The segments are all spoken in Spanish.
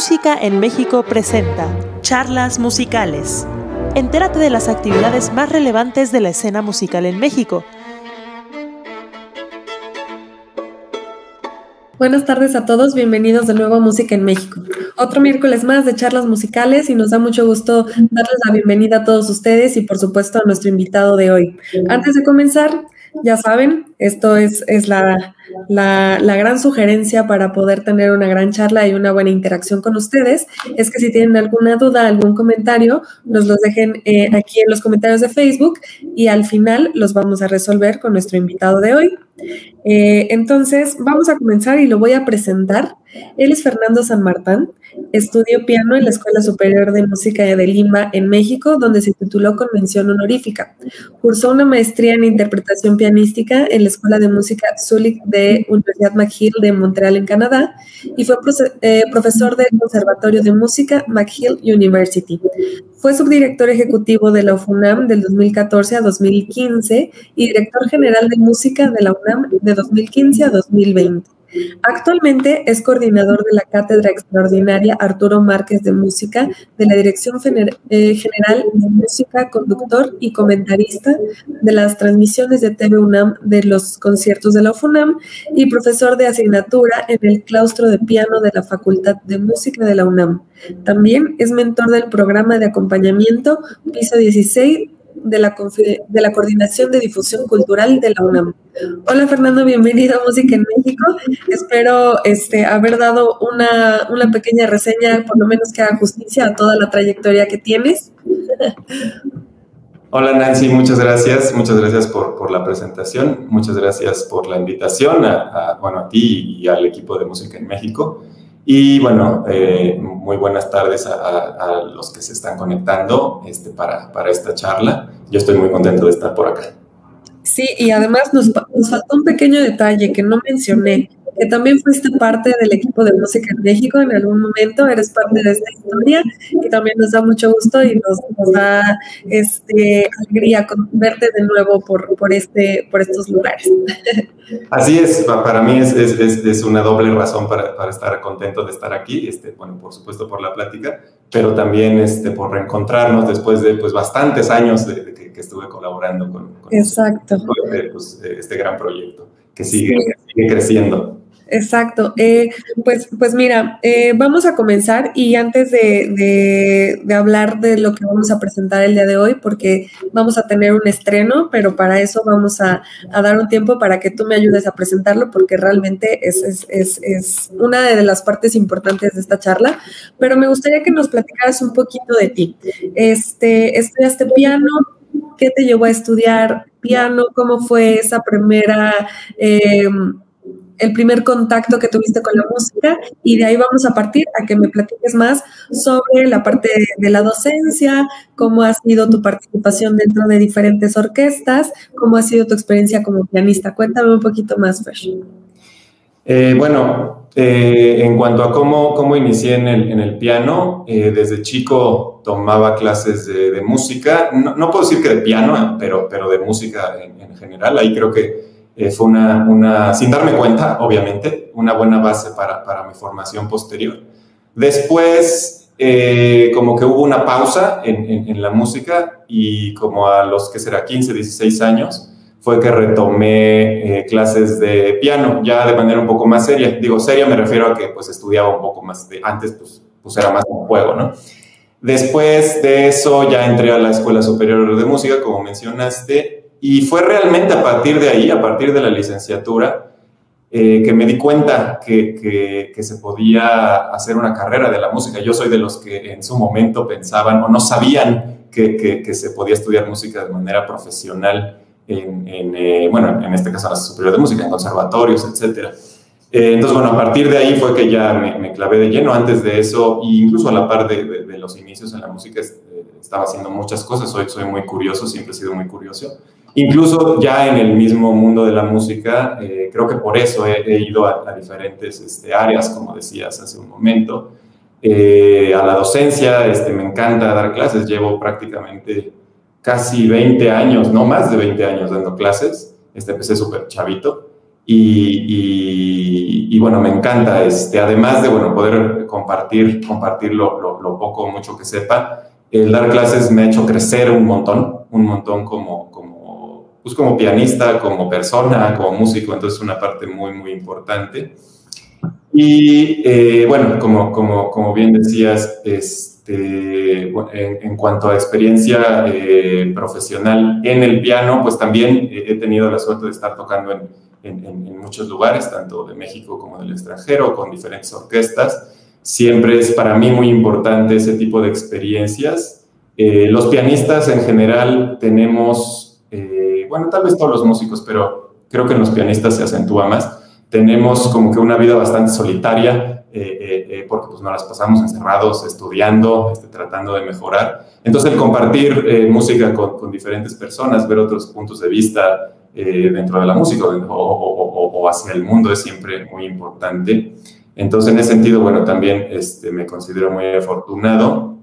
Música en México presenta Charlas Musicales. Entérate de las actividades más relevantes de la escena musical en México. Buenas tardes a todos, bienvenidos de nuevo a Música en México. Otro miércoles más de charlas musicales y nos da mucho gusto darles la bienvenida a todos ustedes y por supuesto a nuestro invitado de hoy. Antes de comenzar, ya saben, esto es, es la, la, gran sugerencia para poder tener una gran charla y una buena interacción con ustedes. Es que si tienen alguna duda, algún comentario, nos los dejen eh, aquí en los comentarios de Facebook y al final los vamos a resolver con nuestro invitado de hoy. Eh, entonces, vamos a comenzar y lo voy a presentar. Él es Fernando San Martín. Estudió piano en la Escuela Superior de Música de Lima, en México, donde se tituló con mención honorífica. Cursó una maestría en interpretación pianística en la Escuela de Música Zulik de Universidad McGill de Montreal, en Canadá, y fue eh, profesor del Conservatorio de Música McGill University. Fue subdirector ejecutivo de la UFUNAM del 2014 a 2015 y director general de música de la UNAM de 2015 a 2020. Actualmente es coordinador de la Cátedra Extraordinaria Arturo Márquez de Música de la Dirección eh, General de Música, conductor y comentarista de las transmisiones de TV UNAM de los conciertos de la UFUNAM y profesor de asignatura en el claustro de piano de la Facultad de Música de la UNAM. También es mentor del programa de acompañamiento Piso 16 de la, de la Coordinación de Difusión Cultural de la UNAM. Hola Fernando, bienvenido a Música en México. Espero este, haber dado una, una pequeña reseña, por lo menos que haga justicia a toda la trayectoria que tienes. Hola Nancy, muchas gracias, muchas gracias por, por, la presentación, muchas gracias por la invitación a, bueno, a ti y al equipo de Música en México. Y bueno, eh, muy buenas tardes a, los que se están conectando este, para, para esta charla. Yo estoy muy contento de estar por acá. Sí, y además nos, nos faltó un pequeño detalle que no mencioné que también fuiste parte del equipo de música en México en algún momento, eres parte de esta historia y también nos da mucho gusto y nos, da este, alegría verte de nuevo por, por, este, por estos lugares. Así es, para mí es, es, es una doble razón para, para, estar contento de estar aquí, este, bueno, por supuesto por la plática, pero también este, por reencontrarnos después de pues, bastantes años de, que, estuve colaborando con, Exacto. Este, pues, este, gran proyecto que sigue, que sigue creciendo. Exacto. Eh, pues, pues mira, eh, vamos a comenzar y antes de, hablar de lo que vamos a presentar el día de hoy, porque vamos a tener un estreno, pero para eso vamos a, dar un tiempo para que tú me ayudes a presentarlo, porque realmente es, es, una de las partes importantes de esta charla. Pero me gustaría que nos platicaras un poquito de ti. Este, estudiaste piano, ¿qué te llevó a estudiar piano? ¿Cómo fue esa primera... Eh, el primer contacto que tuviste con la música y de ahí vamos a partir a que me platiques más sobre la parte de la docencia, cómo ha sido tu participación dentro de diferentes orquestas, cómo ha sido tu experiencia como pianista. Cuéntame un poquito más, Fer. Eh, bueno, eh, en cuanto a cómo, cómo inicié en el, piano, eh, desde chico tomaba clases de, música, no, puedo decir que de piano, pero, pero de música en, en general. Ahí creo que eh, fue una, una, sin darme cuenta, obviamente, una buena base para, para mi formación posterior. Después, eh, como que hubo una pausa en, en, la música y como a los que será 15, 16 años, fue que retomé eh, clases de piano, ya de manera un poco más seria. Digo, seria me refiero a que pues estudiaba un poco más de, antes pues, pues era más un juego, ¿no? Después de eso ya entré a la Escuela Superior de Música, como mencionaste, y fue realmente a partir de ahí, a partir de la licenciatura, eh, que me di cuenta que, que, se podía hacer una carrera de la música. Yo soy de los que en su momento pensaban o no sabían que, que se podía estudiar música de manera profesional en, en eh, bueno, en este caso en la superior de música, en conservatorios, etc. Eh, entonces, bueno, a partir de ahí fue que ya me, me, clavé de lleno. Antes de eso, incluso a la par de, de, de los inicios en la música, estaba haciendo muchas cosas. Soy, soy muy curioso, siempre he sido muy curioso. Incluso ya en el mismo mundo de la música, eh, creo que por eso he, ido a, diferentes este, áreas, como decías hace un momento. Eh, a la docencia, este, me encanta dar clases, llevo prácticamente casi 20 años, no más de 20 años dando clases, este, empecé súper chavito. y, bueno, me encanta, este, además de, bueno, poder compartir, compartir lo, lo, poco o mucho que sepa, el dar clases me ha hecho crecer un montón, un montón como, pues como pianista, como persona, como músico, entonces es una parte muy, muy importante. Y eh, bueno, como, como, como bien decías, este, en, cuanto a experiencia eh, profesional en el piano, pues también he tenido la suerte de estar tocando en, en, muchos lugares, tanto de México como del extranjero, con diferentes orquestas. Siempre es para mí muy importante ese tipo de experiencias. Eh, los pianistas en general tenemos, bueno, tal vez todos los músicos, pero creo que en los pianistas se acentúa más tenemos como que una vida bastante solitaria, eh, eh, eh, porque pues nos las pasamos encerrados, estudiando, este, tratando de mejorar. Entonces el compartir música con, diferentes personas, ver otros puntos de vista dentro de la música o, hacia el mundo es siempre muy importante. Entonces en ese sentido, bueno, también este, me considero muy afortunado.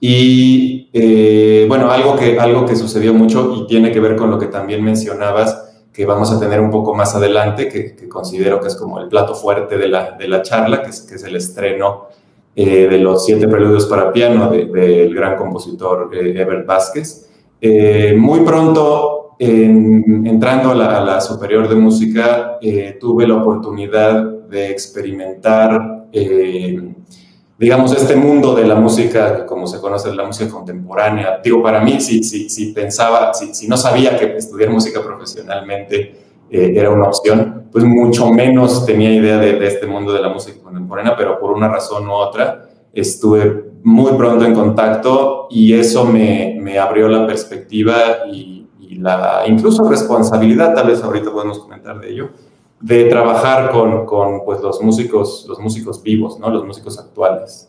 Y bueno, algo que, algo que sucedió mucho y tiene que ver con lo que también mencionabas, que vamos a tener un poco más adelante, que, considero que es como el plato fuerte de la, de la charla, que es, que es el estreno eh, de los siete preludios para piano del gran compositor eh, Ebert Vázquez. Eh, muy pronto, entrando a la, a la, superior de música, tuve la oportunidad de experimentar digamos, este mundo de la música, como se conoce, la música contemporánea. Digo, para mí, si, si, si pensaba, si, si, no sabía que estudiar música profesionalmente eh, era una opción, pues mucho menos tenía idea de, este mundo de la música contemporánea, pero por una razón u otra estuve muy pronto en contacto y eso me, me abrió la perspectiva y, y la incluso responsabilidad, tal vez ahorita podemos comentar de ello, de trabajar con, con pues, los, músicos, los músicos vivos, ¿no? los músicos actuales.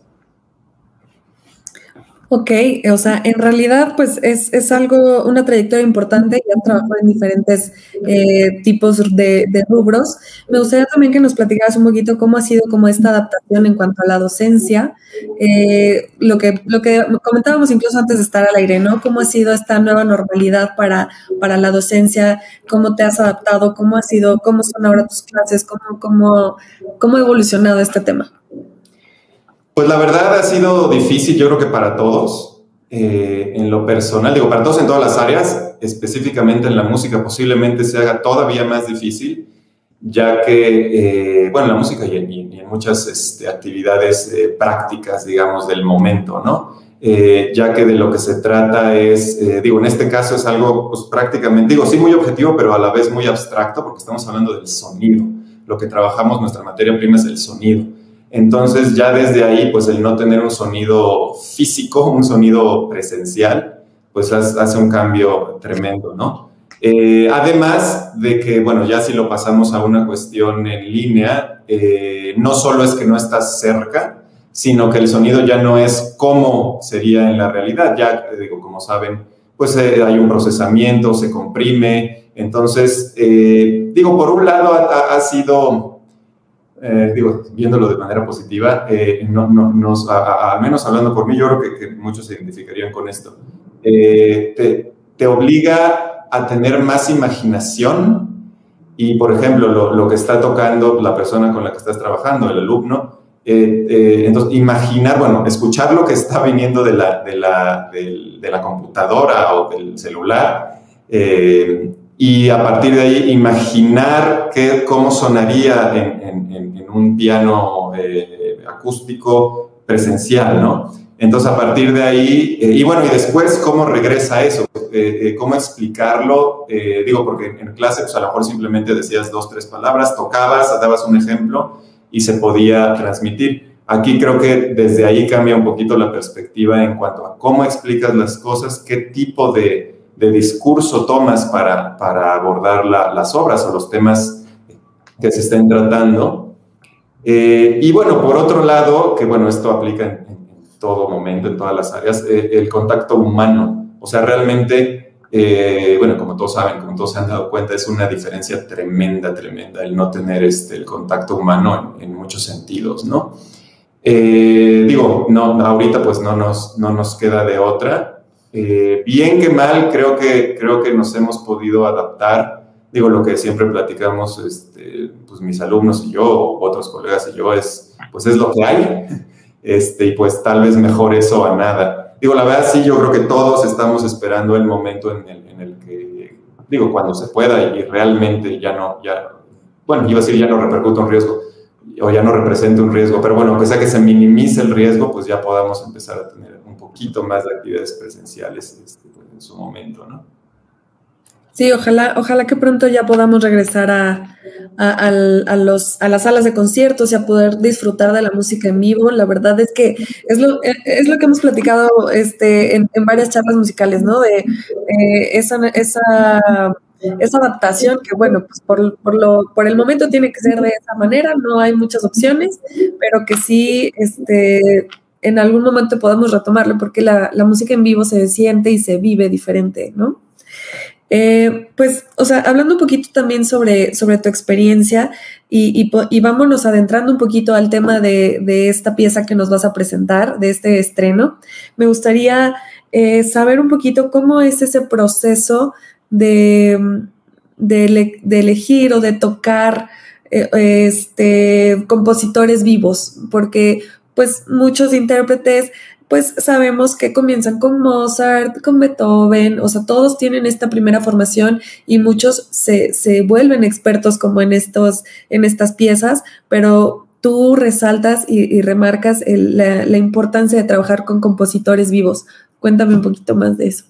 Ok, o sea, en realidad pues es, es algo, una trayectoria importante, ya trabajado en diferentes eh, tipos de, de, rubros. Me gustaría también que nos platicaras un poquito cómo ha sido como esta adaptación en cuanto a la docencia, eh, lo, que, lo que comentábamos incluso antes de estar al aire, ¿no? ¿Cómo ha sido esta nueva normalidad para, para la docencia? ¿Cómo te has adaptado? ¿Cómo ha sido? ¿Cómo son ahora tus clases? ¿Cómo, cómo, cómo ha evolucionado este tema? Pues la verdad ha sido difícil, yo creo que para todos, eh, en lo personal, digo, para todos en todas las áreas, específicamente en la música posiblemente se haga todavía más difícil, ya que, eh, bueno, la música y en, muchas este, actividades eh, prácticas, digamos, del momento, ¿no? ya que de lo que se trata es, digo, en este caso es algo pues, prácticamente, digo, sí muy objetivo, pero a la vez muy abstracto, porque estamos hablando del sonido. Lo que trabajamos, nuestra materia prima es el sonido. Entonces ya desde ahí, pues el no tener un sonido físico, un sonido presencial, pues hace un cambio tremendo, ¿no? Eh, además de que, bueno, ya si lo pasamos a una cuestión en línea, eh, no solo es que no estás cerca, sino que el sonido ya no es como sería en la realidad. Ya, digo, como saben, pues eh, hay un procesamiento, se comprime. Entonces, digo, por un lado ha sido eh, digo, viéndolo de manera positiva, eh, no, no, nos, al menos hablando por mí, yo creo que, muchos se identificarían con esto. Eh, te, te, obliga a tener más imaginación y, por ejemplo, lo, lo, que está tocando la persona con la que estás trabajando, el alumno, entonces, imaginar, bueno, escuchar lo que está viniendo de la, de la, de, de la computadora o del celular y a partir de ahí imaginar qué, cómo sonaría en, un piano eh, acústico presencial, ¿no? Entonces, a partir de ahí, eh, y bueno, y después, ¿cómo regresa eso? Eh, ¿Cómo explicarlo? digo, porque en clase, pues a lo mejor simplemente decías dos, tres palabras, tocabas, dabas un ejemplo y se podía transmitir. Aquí creo que desde ahí cambia un poquito la perspectiva en cuanto a cómo explicas las cosas, qué tipo de, discurso tomas para abordar las obras o los temas que se estén tratando. Eh, y bueno, por otro lado, que bueno, esto aplica en, todo momento, en todas las áreas, eh, el contacto humano. O sea, realmente, eh, bueno, como todos saben, como todos se han dado cuenta, es una diferencia tremenda, tremenda el no tener este, el contacto humano en, muchos sentidos, ¿no? digo, no, ahorita pues no nos, no nos queda de otra, bien que mal, creo que, creo que nos hemos podido adaptar digo, lo que siempre platicamos, este, pues mis alumnos y yo, otros colegas y yo, es, pues es lo que hay, este, y pues tal vez mejor eso a nada. Digo, la verdad sí, yo creo que todos estamos esperando el momento en el, en el que, digo, cuando se pueda y realmente ya no, ya, bueno, iba a decir ya no repercute un riesgo, o ya no representa un riesgo, pero bueno, aunque sea que se minimice el riesgo, pues ya podamos empezar a tener un poquito más de actividades presenciales este, pues, en su momento, ¿no? Sí, ojalá, ojalá que pronto ya podamos regresar a, a, los, a las salas de conciertos y a poder disfrutar de la música en vivo. La verdad es que es lo, es lo que hemos platicado este, en, varias charlas musicales, ¿no? De eh, esa, esa esa adaptación que bueno, pues por, por, lo, por el momento tiene que ser de esa manera, no hay muchas opciones, pero que sí, este, en algún momento podamos retomarlo porque la, la música en vivo se siente y se vive diferente, ¿no? Eh, pues, o sea, hablando un poquito también sobre, sobre tu experiencia y, y, vámonos adentrando un poquito al tema de, de, esta pieza que nos vas a presentar, de este estreno, me gustaría eh, saber un poquito cómo es ese proceso de, de, elegir o de tocar eh, este, compositores vivos, porque pues muchos intérpretes pues sabemos que comienzan con Mozart, con Beethoven, o sea, todos tienen esta primera formación y muchos se, vuelven expertos como en, estos, en estas piezas, pero tú resaltas y, remarcas la, la, importancia de trabajar con compositores vivos. Cuéntame un poquito más de eso.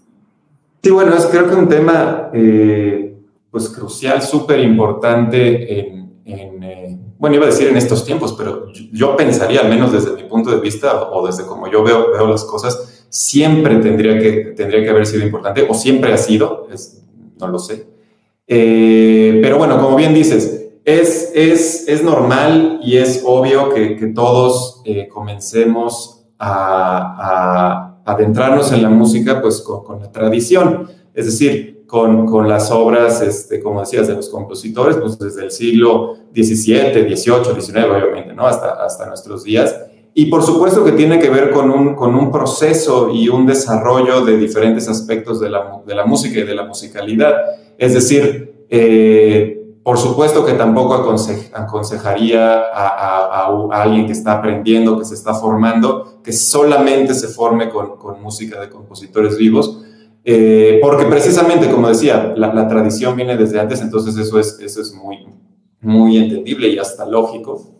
Sí, bueno, es creo que un tema eh, pues crucial, súper importante en, eh, bueno, iba a decir en estos tiempos, pero yo, pensaría, al menos desde mi punto de vista o desde como yo veo, veo las cosas, siempre tendría que, tendría que haber sido importante o siempre ha sido, no lo sé. Eh, pero bueno, como bien dices, es, es, es normal y es obvio que, que todos comencemos a adentrarnos en la música pues con, la tradición, es decir, con, con, las obras, este, como decías, de los compositores, pues desde el siglo XVII, XVIII, XIX, obviamente, ¿no? Hasta, hasta nuestros días. Y por supuesto que tiene que ver con un, con un proceso y un desarrollo de diferentes aspectos de la, de la música y de la musicalidad. Es decir, eh, por supuesto que tampoco aconsejaría a, alguien que está aprendiendo, que se está formando, que solamente se forme con, música de compositores vivos, eh, porque precisamente, como decía, la, tradición viene desde antes, entonces eso es, eso es muy, muy entendible y hasta lógico.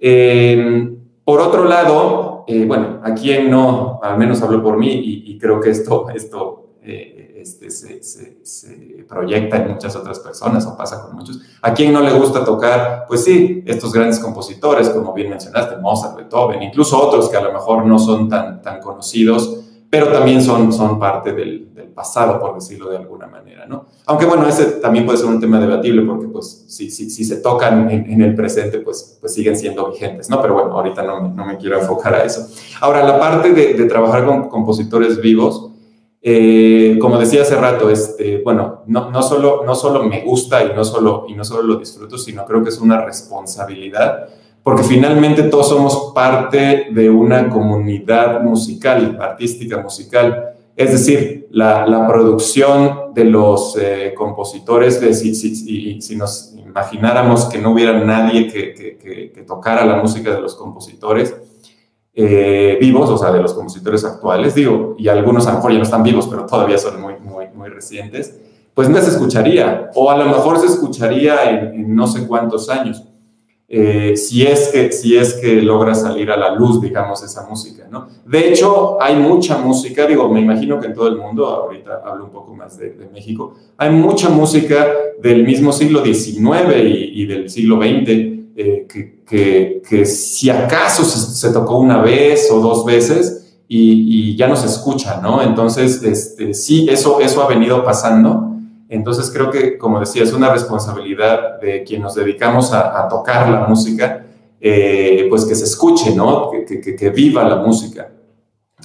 Eh, por otro lado, eh, bueno, a quien no, al menos hablo por mí y, creo que esto, esto este, se, proyecta en muchas otras personas o pasa con muchos. ¿A quién no le gusta tocar? Pues sí, estos grandes compositores, como bien mencionaste, Mozart, Beethoven, incluso otros que a lo mejor no son tan, tan conocidos, pero también son, son parte del, pasado, por decirlo de alguna manera, ¿no? Aunque bueno, ese también puede ser un tema debatible porque pues si, si, si se tocan en, el presente, pues, pues siguen siendo vigentes, ¿no? Pero bueno, ahorita no, no me quiero enfocar a eso. Ahora, la parte de, de trabajar con compositores vivos, eh, como decía hace rato, este, bueno, no, no, solo, no solo me gusta y no, solo, y no solo lo disfruto, sino creo que es una responsabilidad, porque finalmente todos somos parte de una comunidad musical, artística musical. Es decir, la, la producción de los eh, compositores, de, si, si, si, nos imagináramos que no hubiera nadie que, que, que tocara la música de los compositores, eh, vivos, o sea, de los compositores actuales, digo, y algunos a lo mejor ya no están vivos, pero todavía son muy, muy, muy recientes, pues no se escucharía, o a lo mejor se escucharía en, no sé cuántos años, eh, si, es que, si es que logra salir a la luz, digamos, esa música, ¿no? De hecho, hay mucha música, digo, me imagino que en todo el mundo, ahorita hablo un poco más de, México, hay mucha música del mismo siglo XIX y, del siglo XX, eh, que, que, si acaso se, tocó una vez o dos veces y, ya no se escucha, ¿no? Entonces, este, sí, eso, eso ha venido pasando. Entonces creo que, como decía, es una responsabilidad de quien nos dedicamos a, tocar la música, eh, pues que se escuche, ¿no? Que, que, viva la música.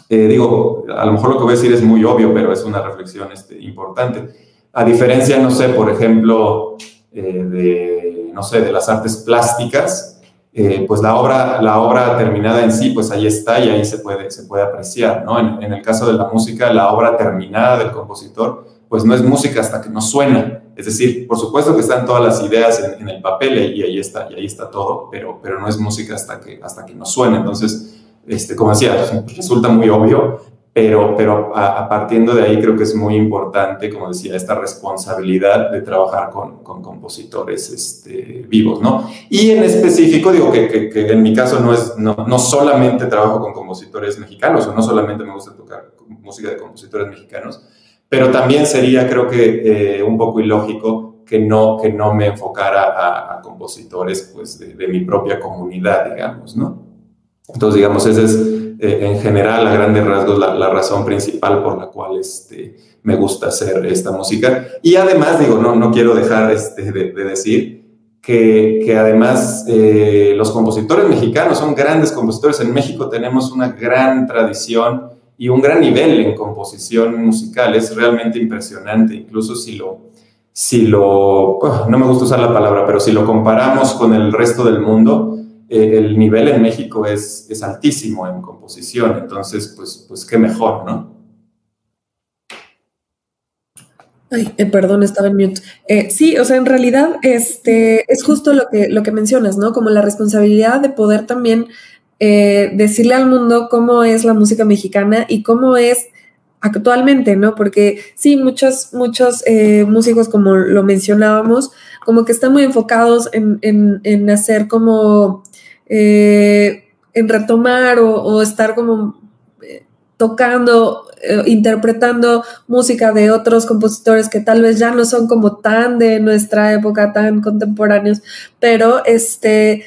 Eh, digo, a lo mejor lo que voy a decir es muy obvio, pero es una reflexión este, importante. A diferencia, no sé, por ejemplo, de no sé, de las artes plásticas, eh, pues la obra, la obra terminada en sí, pues ahí está y ahí se puede, se puede apreciar, ¿no? En, el caso de la música, la obra terminada del compositor, pues no es música hasta que no suena. Es decir, por supuesto que están todas las ideas en, el papel y ahí está, y ahí está todo, pero, pero no es música hasta que, hasta que nos suene. Entonces, este, como decía, resulta muy obvio, pero, pero a, partiendo de ahí creo que es muy importante, como decía, esta responsabilidad de trabajar con, con compositores este, vivos, ¿no? Y en específico, digo que, que, en mi caso no, es, no, no, solamente trabajo con compositores mexicanos, o no solamente me gusta tocar música de compositores mexicanos, pero también sería, creo que, eh, un poco ilógico que no, que no me enfocara a, a compositores pues, de, de mi propia comunidad, digamos, ¿no? Entonces, digamos, esa es eh, en general, a grandes rasgos, la, razón principal por la cual este, me gusta hacer esta música. Y además, digo, no, no quiero dejar este, de, decir que, que además eh, los compositores mexicanos son grandes compositores. En México tenemos una gran tradición y un gran nivel en composición musical. Es realmente impresionante, incluso si lo... Si lo, no me gusta usar la palabra, pero si lo comparamos con el resto del mundo, eh, el nivel en México es, es altísimo en composición, entonces, pues, pues qué mejor, ¿no? Ay, eh, perdón, estaba en mute. Eh, sí, o sea, en realidad este, es justo lo que, lo que mencionas, ¿no? Como la responsabilidad de poder también decirle al mundo cómo es la música mexicana y cómo es actualmente, ¿no? Porque sí, muchos, muchos músicos, como lo mencionábamos, como que están muy enfocados en, en, en hacer como eh, en retomar o, estar como eh, tocando, eh, interpretando música de otros compositores que tal vez ya no son como tan de nuestra época, tan contemporáneos, pero este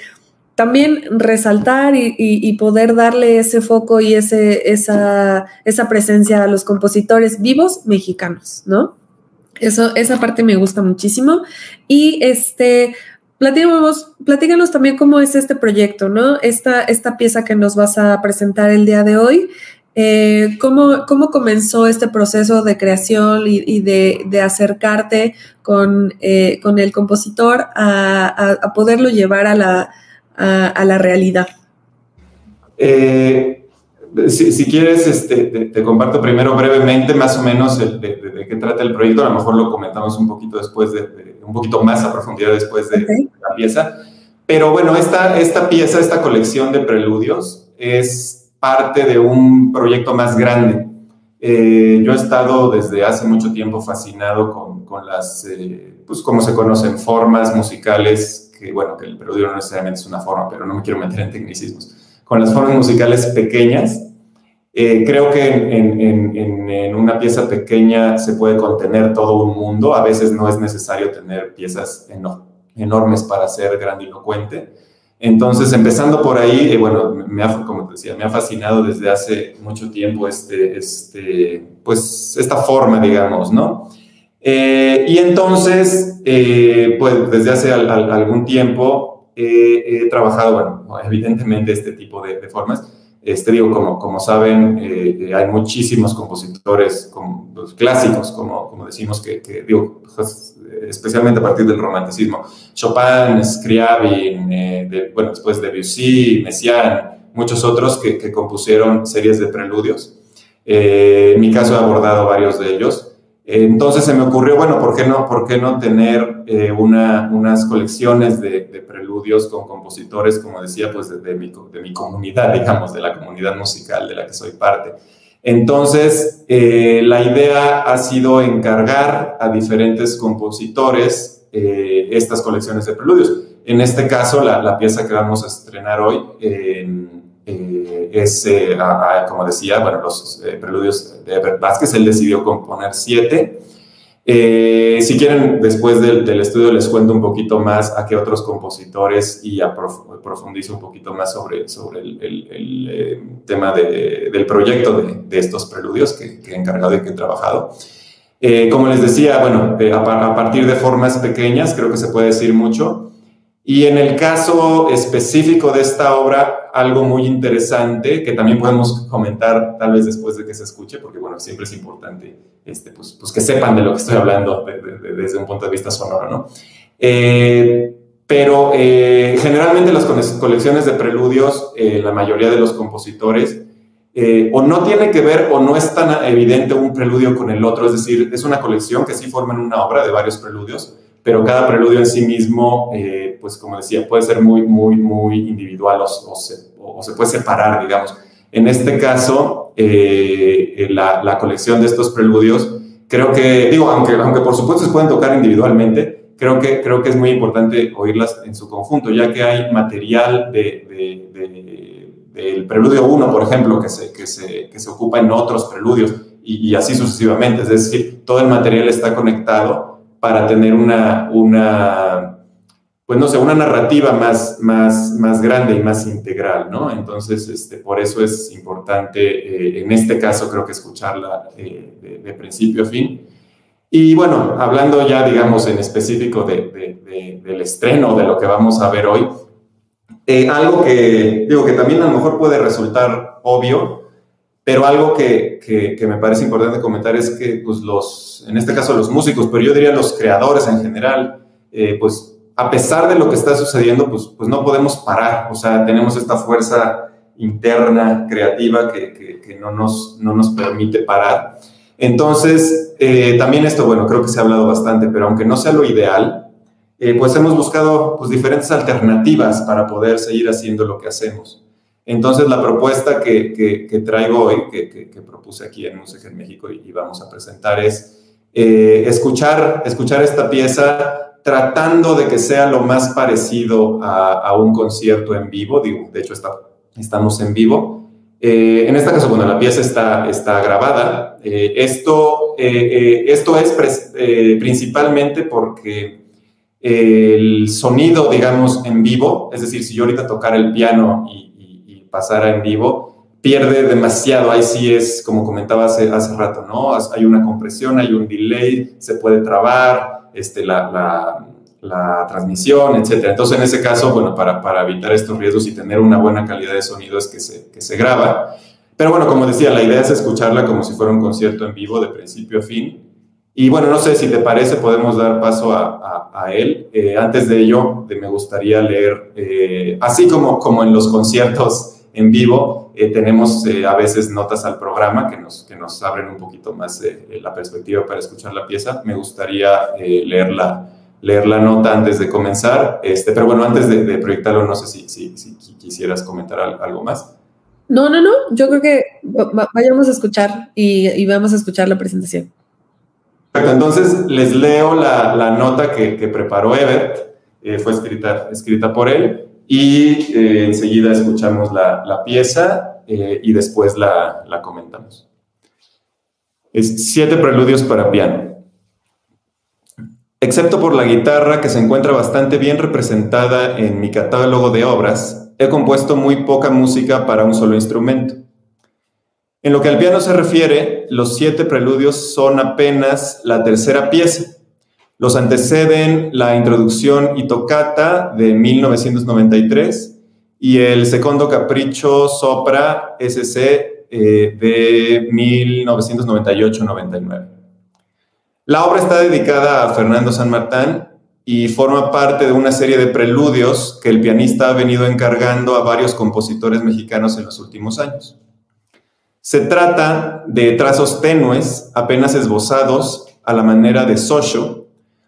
también resaltar y, poder darle ese foco y ese, esa, esa presencia a los compositores vivos mexicanos, ¿no? Eso, esa parte me gusta muchísimo. Y este, Platícanos, platícanos también cómo es este proyecto, ¿no? Esta, esta pieza que nos vas a presentar el día de hoy. Eh, ¿cómo, ¿cómo, comenzó este proceso de creación y, de, acercarte con, eh, con, el compositor a, poderlo llevar a la, a, la realidad? Eh, si, quieres, este, te, comparto primero brevemente más o menos de, qué trata el proyecto. A lo mejor lo comentamos un poquito después, de, un poquito más a profundidad después de, la pieza. Pero bueno, esta, esta pieza, esta colección de preludios es parte de un proyecto más grande. Eh, yo he estado desde hace mucho tiempo fascinado con, con las, eh, pues como se conocen, formas musicales, que bueno, que el preludio no necesariamente es una forma, pero no me quiero meter en tecnicismos con las formas musicales pequeñas. Eh, creo que en, en, en, una pieza pequeña se puede contener todo un mundo. A veces no es necesario tener piezas enormes para ser grandilocuente. Entonces, empezando por ahí, eh, bueno, me ha, como te decía, me ha fascinado desde hace mucho tiempo este, este, pues, esta forma, digamos, ¿no? Eh, y entonces, pues desde hace algún tiempo he trabajado, bueno, evidentemente este tipo de, formas. Este, digo, como, como saben, eh, hay muchísimos compositores como, los clásicos, como, como decimos, que, digo, pues, especialmente a partir del romanticismo. Chopin, Scriabin, eh, bueno, después Debussy, Messiaen, muchos otros que, que compusieron series de preludios. Eh, en mi caso he abordado varios de ellos. Entonces se me ocurrió, bueno, ¿por qué no, por qué no tener eh, una, unas colecciones de, preludios con compositores, como decía, pues de, mi, de, mi, comunidad, digamos, de la comunidad musical de la que soy parte? Entonces, eh, la idea ha sido encargar a diferentes compositores eh, estas colecciones de preludios. En este caso, la, la, pieza que vamos a estrenar hoy eh, es, eh, como decía, bueno, los eh, preludios de Herbert Vázquez, él decidió componer siete. si quieren, después del, estudio les cuento un poquito más a qué otros compositores y profundizo un poquito más sobre, sobre el, tema del proyecto de, estos preludios que, he encargado y que he trabajado. como les decía, bueno, a, a, partir de formas pequeñas creo que se puede decir mucho. Y en el caso específico de esta obra, algo muy interesante que también podemos comentar tal vez después de que se escuche, porque bueno, siempre es importante este, pues, pues que sepan de lo que estoy hablando desde un punto de vista sonoro, ¿no? Eh, pero eh, generalmente las colecciones de preludios, eh, la mayoría de los compositores eh, o no tiene que ver o no es tan evidente un preludio con el otro, es decir, es una colección que sí forman una obra de varios preludios, pero cada preludio en sí mismo, eh, pues como decía, puede ser muy, muy, muy individual o, se, puede separar, digamos. En este caso, eh, la, colección de estos preludios, creo que, digo, aunque, aunque por supuesto se pueden tocar individualmente, creo que, creo que es muy importante oírlas en su conjunto, ya que hay material de, del preludio 1, por ejemplo, que se, que, se, que se ocupa en otros preludios y, y así sucesivamente. Es decir, todo el material está conectado para tener una, una pues no sé, una narrativa más, más, más grande y más integral, ¿no? Entonces, este, por eso es importante, eh, en este caso, creo que escucharla eh, de, principio a fin. Y bueno, hablando ya, digamos, en específico de, del estreno, de lo que vamos a ver hoy, eh, algo que, digo, que también a lo mejor puede resultar obvio, pero algo que, que, me parece importante comentar es que, pues, los, en este caso los músicos, pero yo diría los creadores en general, eh, pues, a pesar de lo que está sucediendo, pues, pues no podemos parar. O sea, tenemos esta fuerza interna, creativa, que, no, nos, no nos permite parar. Entonces, eh, también esto, bueno, creo que se ha hablado bastante, pero aunque no sea lo ideal, eh, pues hemos buscado pues, diferentes alternativas para poder seguir haciendo lo que hacemos. Entonces, la propuesta que, traigo hoy, que, propuse aquí en Música en México y, vamos a presentar es eh, escuchar esta pieza tratando de que sea lo más parecido a, un concierto en vivo. Digo, de hecho, está, estamos en vivo. Eh, en este caso, bueno, la pieza está, está grabada. Eh, esto, esto es principalmente porque el sonido, digamos, en vivo, es decir, si yo ahorita tocar el piano y pasara en vivo, pierde demasiado. Ahí sí es, como comentaba hace, hace rato, ¿no? Hay una compresión, hay un delay, se puede trabar este, la, la, transmisión, etc. Entonces, en ese caso, bueno, para, para evitar estos riesgos y tener una buena calidad de sonido es que se, que se graba. Pero bueno, como decía, la idea es escucharla como si fuera un concierto en vivo de principio a fin. Y bueno, no sé si te parece, podemos dar paso a, a, él. Eh, antes de ello, me gustaría leer, eh, así como, como en los conciertos en vivo, eh, tenemos eh, a veces notas al programa que nos, que nos abren un poquito más eh, la perspectiva para escuchar la pieza. Me gustaría leer, la, leer la nota antes de comenzar, este, pero bueno, antes de, proyectarlo, no sé si, si, si, quisieras comentar algo más. No, no, no, yo creo que vayamos a escuchar y, y vamos a escuchar la presentación. Entonces les leo la, la nota que, que, preparó Ebert, fue escrita, escrita por él y eh, enseguida escuchamos la, pieza eh, y después la, la, comentamos. Siete preludios para piano. Excepto por la guitarra, que se encuentra bastante bien representada en mi catálogo de obras, he compuesto muy poca música para un solo instrumento. En lo que al piano se refiere, los siete preludios son apenas la tercera pieza los anteceden la introducción y tocata de 1993 y el segundo capricho sopra SC eh, de 1998-99. La obra está dedicada a Fernando San Martín y forma parte de una serie de preludios que el pianista ha venido encargando a varios compositores mexicanos en los últimos años. Se trata de trazos tenues, apenas esbozados a la manera de Socho,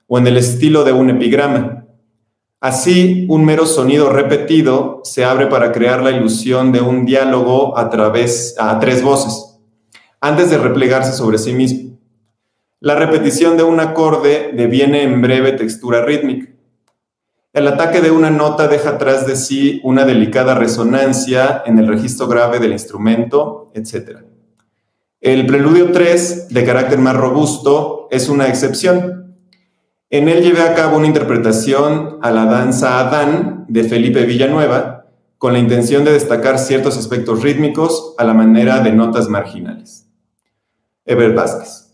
o en el estilo de un epigrama. Así, un mero sonido repetido se abre para crear la ilusión de un diálogo a través a tres voces, antes de replegarse sobre sí mismo. La repetición de un acorde deviene en breve textura rítmica. El ataque de una nota deja atrás de sí una delicada resonancia en el registro grave del instrumento, etc. El preludio 3, de carácter más robusto, es una excepción en él llevé a cabo una interpretación a la danza Adán de Felipe Villanueva con la intención de destacar ciertos aspectos rítmicos a la manera de notas marginales. Ever Vázquez.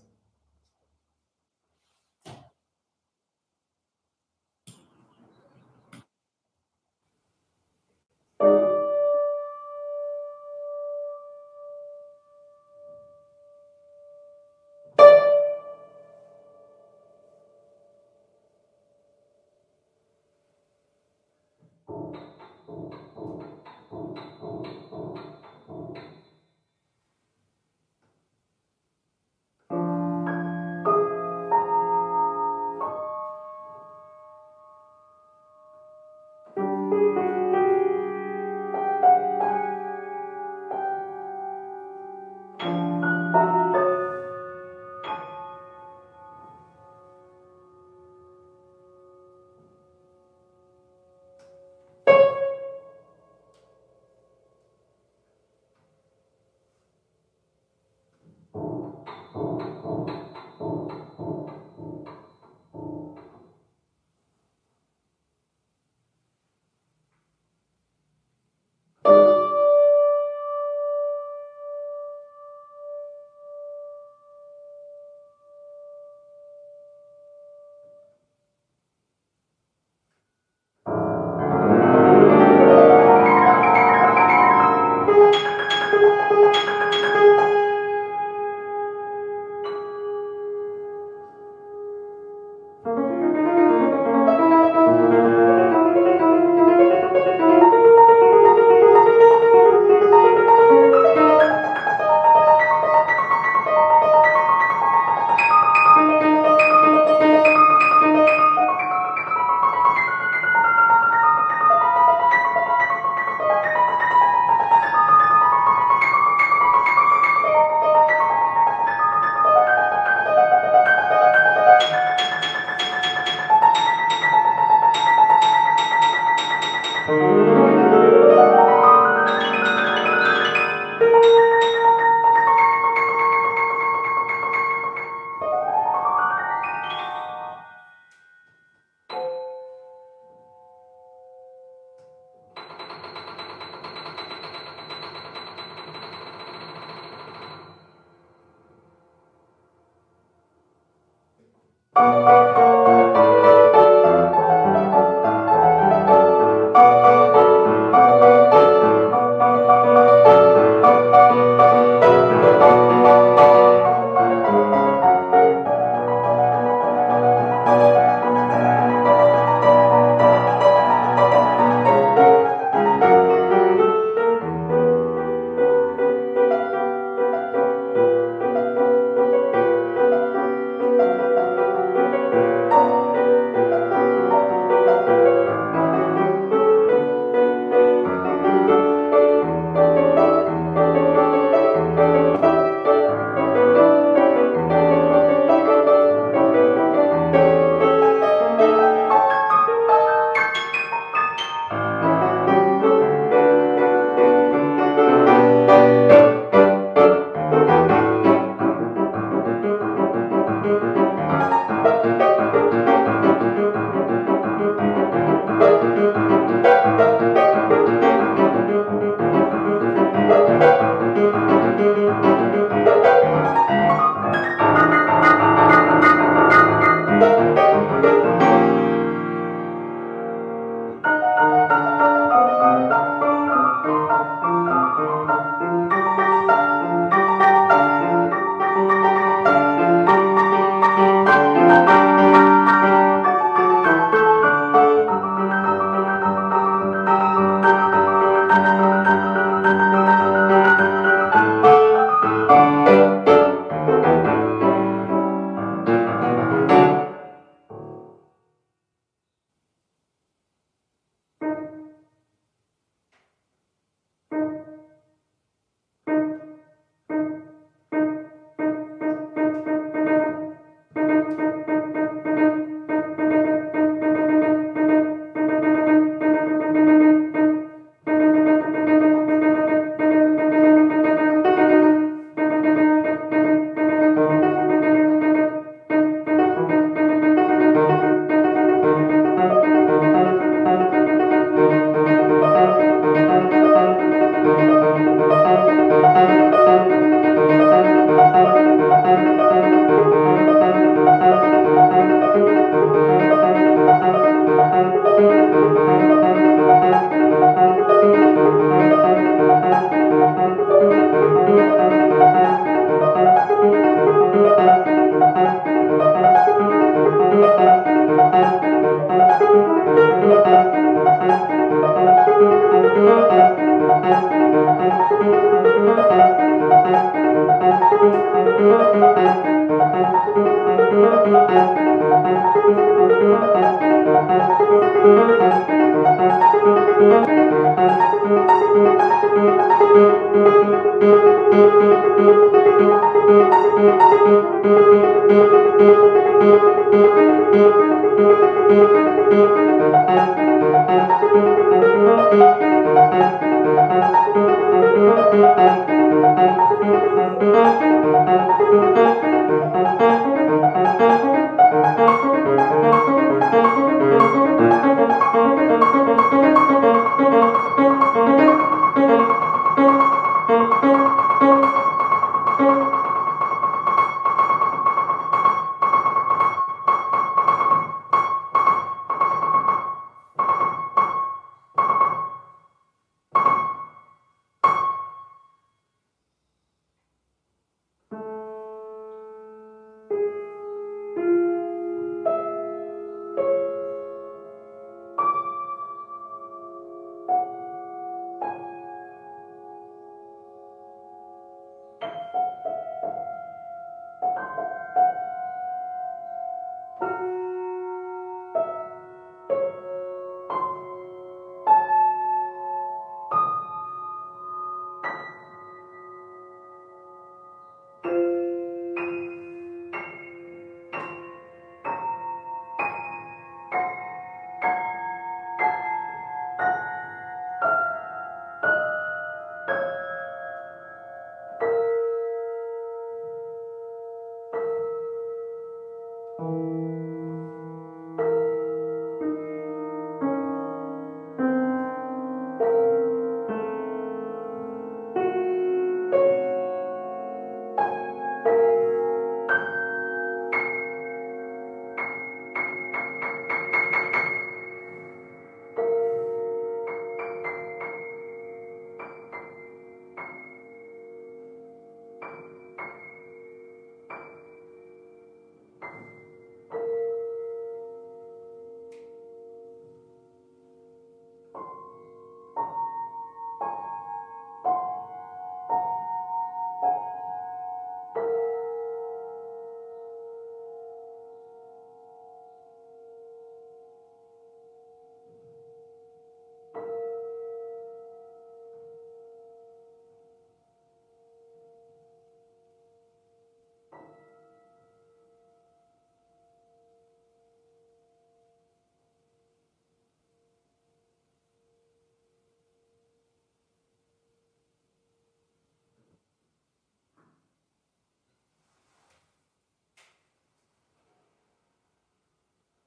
Música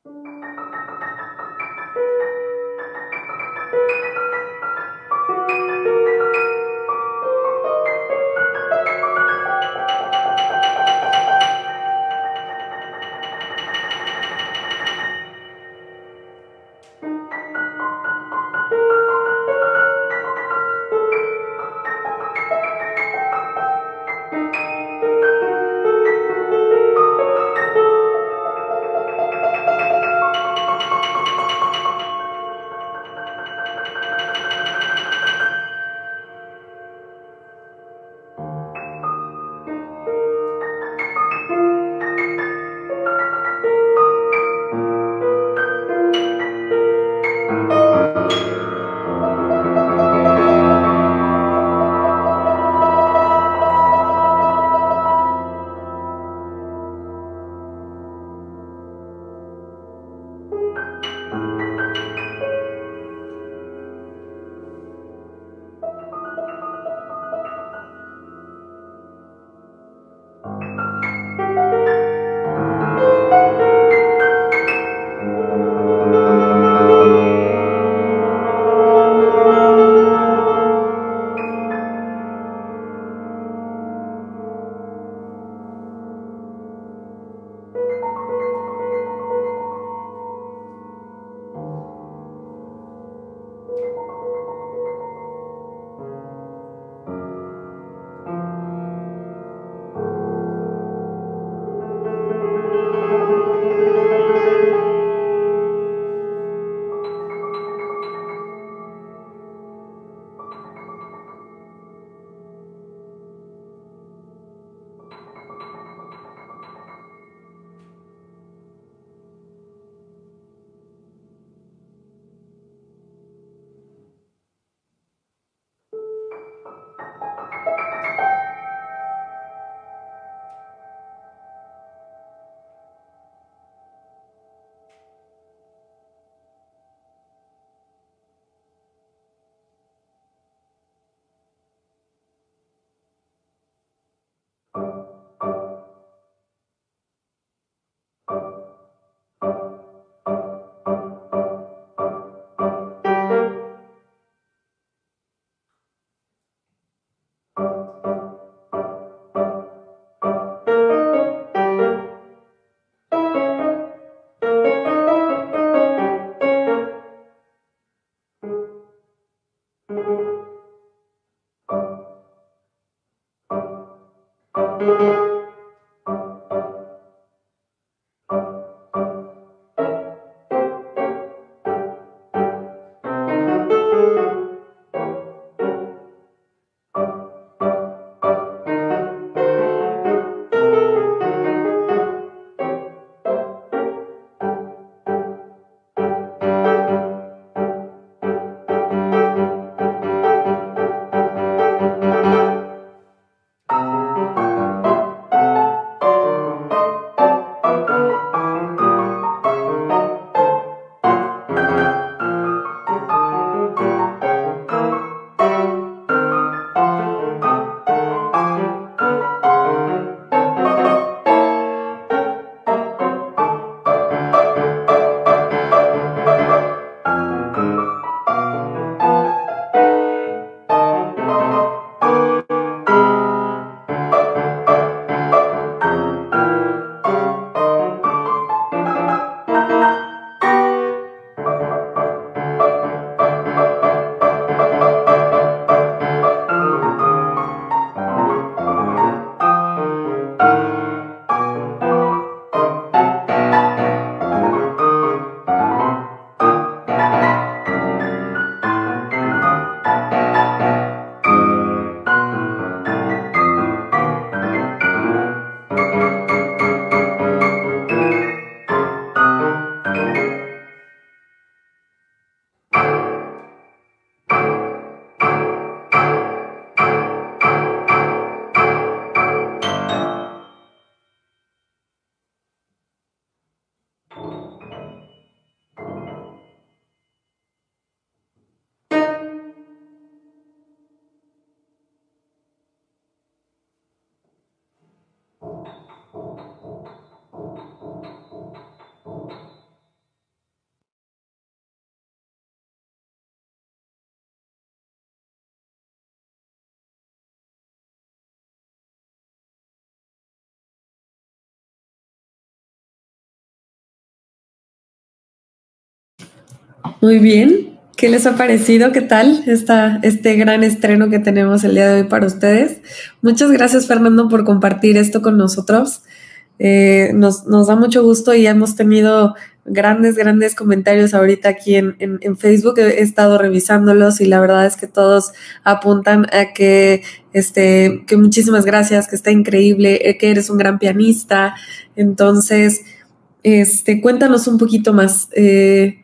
Música Muy bien. ¿Qué les ha parecido? ¿Qué tal esta, este gran estreno que tenemos el día de hoy para ustedes? Muchas gracias, Fernando, por compartir esto con nosotros. Eh, nos, nos, da mucho gusto y hemos tenido grandes, grandes comentarios ahorita aquí en, en, Facebook. He estado revisándolos y la verdad es que todos apuntan a que, este, que muchísimas gracias, que está increíble, eh, que eres un gran pianista. Entonces, este, cuéntanos un poquito más. Eh,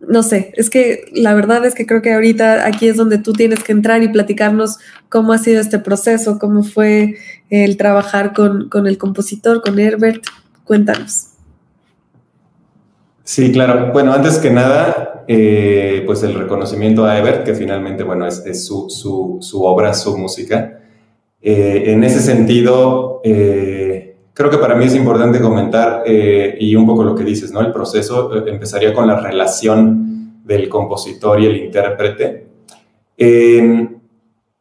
no sé, es que la verdad es que creo que ahorita aquí es donde tú tienes que entrar y platicarnos cómo ha sido este proceso, cómo fue el trabajar con, con el compositor, con Herbert. Cuéntanos. Sí, claro. Bueno, antes que nada, eh, pues el reconocimiento a Ebert, que finalmente, bueno, es, su, su, su, obra, su música. Eh, en ese sentido, eh, creo que para mí es importante comentar, y un poco lo que dices, ¿no? El proceso empezaría con la relación del compositor y el intérprete.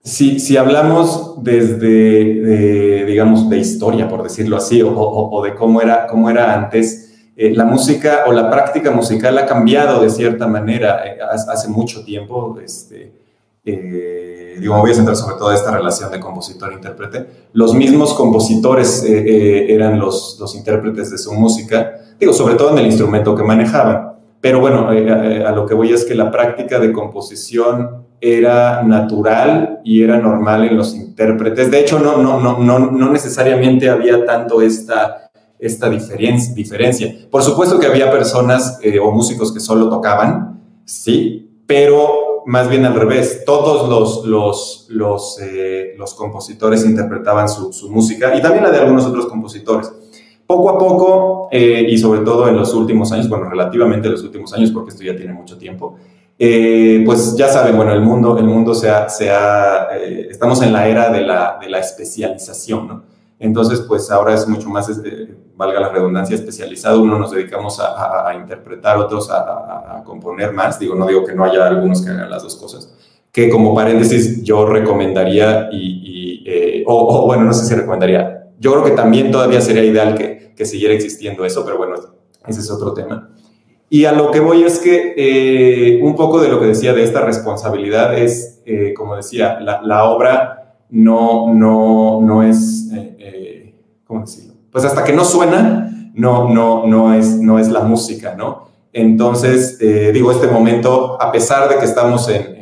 Si, si, hablamos desde, digamos, de historia, por decirlo así, o, o, de cómo era, cómo era antes, eh, la música o la práctica musical ha cambiado de cierta manera eh, hace mucho tiempo. Este, eh, digo, me voy a centrar sobre todo en esta relación de compositor-intérprete. Los mismos compositores eran los, los intérpretes de su música, digo, sobre todo en el instrumento que manejaban. Pero bueno, a lo que voy es que la práctica de composición era natural y era normal en los intérpretes. De hecho, no, no, no, no, no necesariamente había tanto esta esta diferencia, diferencia. Por supuesto que había personas eh, o músicos que solo tocaban, sí, pero más bien al revés, todos los, los, los, eh, compositores interpretaban su, música y también la de algunos otros compositores. Poco a poco, eh, y sobre todo en los últimos años, bueno, relativamente en los últimos años, porque esto ya tiene mucho tiempo, pues ya saben, bueno, el mundo, el mundo se ha, se ha estamos en la era de la, de la especialización, ¿no? Entonces, pues ahora es mucho más, este, valga la redundancia, especializado. Uno nos dedicamos a, interpretar, otros a, componer más. Digo, no digo que no haya algunos que hagan las dos cosas. Que como paréntesis yo recomendaría y, eh, o, bueno, no sé si recomendaría. Yo creo que también todavía sería ideal que, que siguiera existiendo eso, pero bueno, ese es otro tema. Y a lo que voy es que eh, un poco de lo que decía de esta responsabilidad es, eh, como decía, la, la obra no, no, no es, eh, eh, ¿cómo decirlo? Pues hasta que no suena, no, no, no, es, no es la música, ¿no? Entonces, eh, digo, este momento, a pesar de que estamos en,